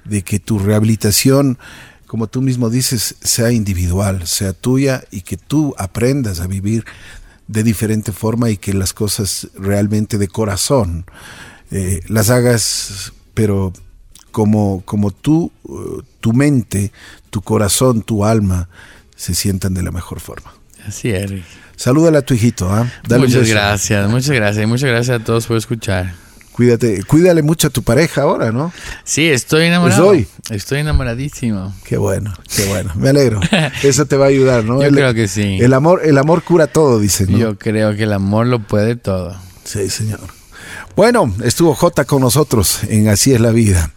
de que tu rehabilitación, como tú mismo dices, sea individual, sea tuya y que tú aprendas a vivir de diferente forma y que las cosas realmente de corazón eh, las hagas, pero como, como tú, eh, tu mente, tu corazón, tu alma se sientan de la mejor forma. Así es, Ricky. Salúdale a tu hijito, ¿ah? Muchas gracias, muchas gracias. Muchas gracias a todos por escuchar. Cuídate, cuídale mucho a tu pareja ahora, ¿no? Sí, estoy enamorado. hoy. Estoy enamoradísimo. Qué bueno, qué bueno. Me alegro. Eso te va a ayudar, ¿no? Yo El- creo que sí. El amor, el amor cura todo, dicen, ¿no? Yo creo que el amor lo puede todo. Sí, señor. Bueno, estuvo J con nosotros en Así es la vida.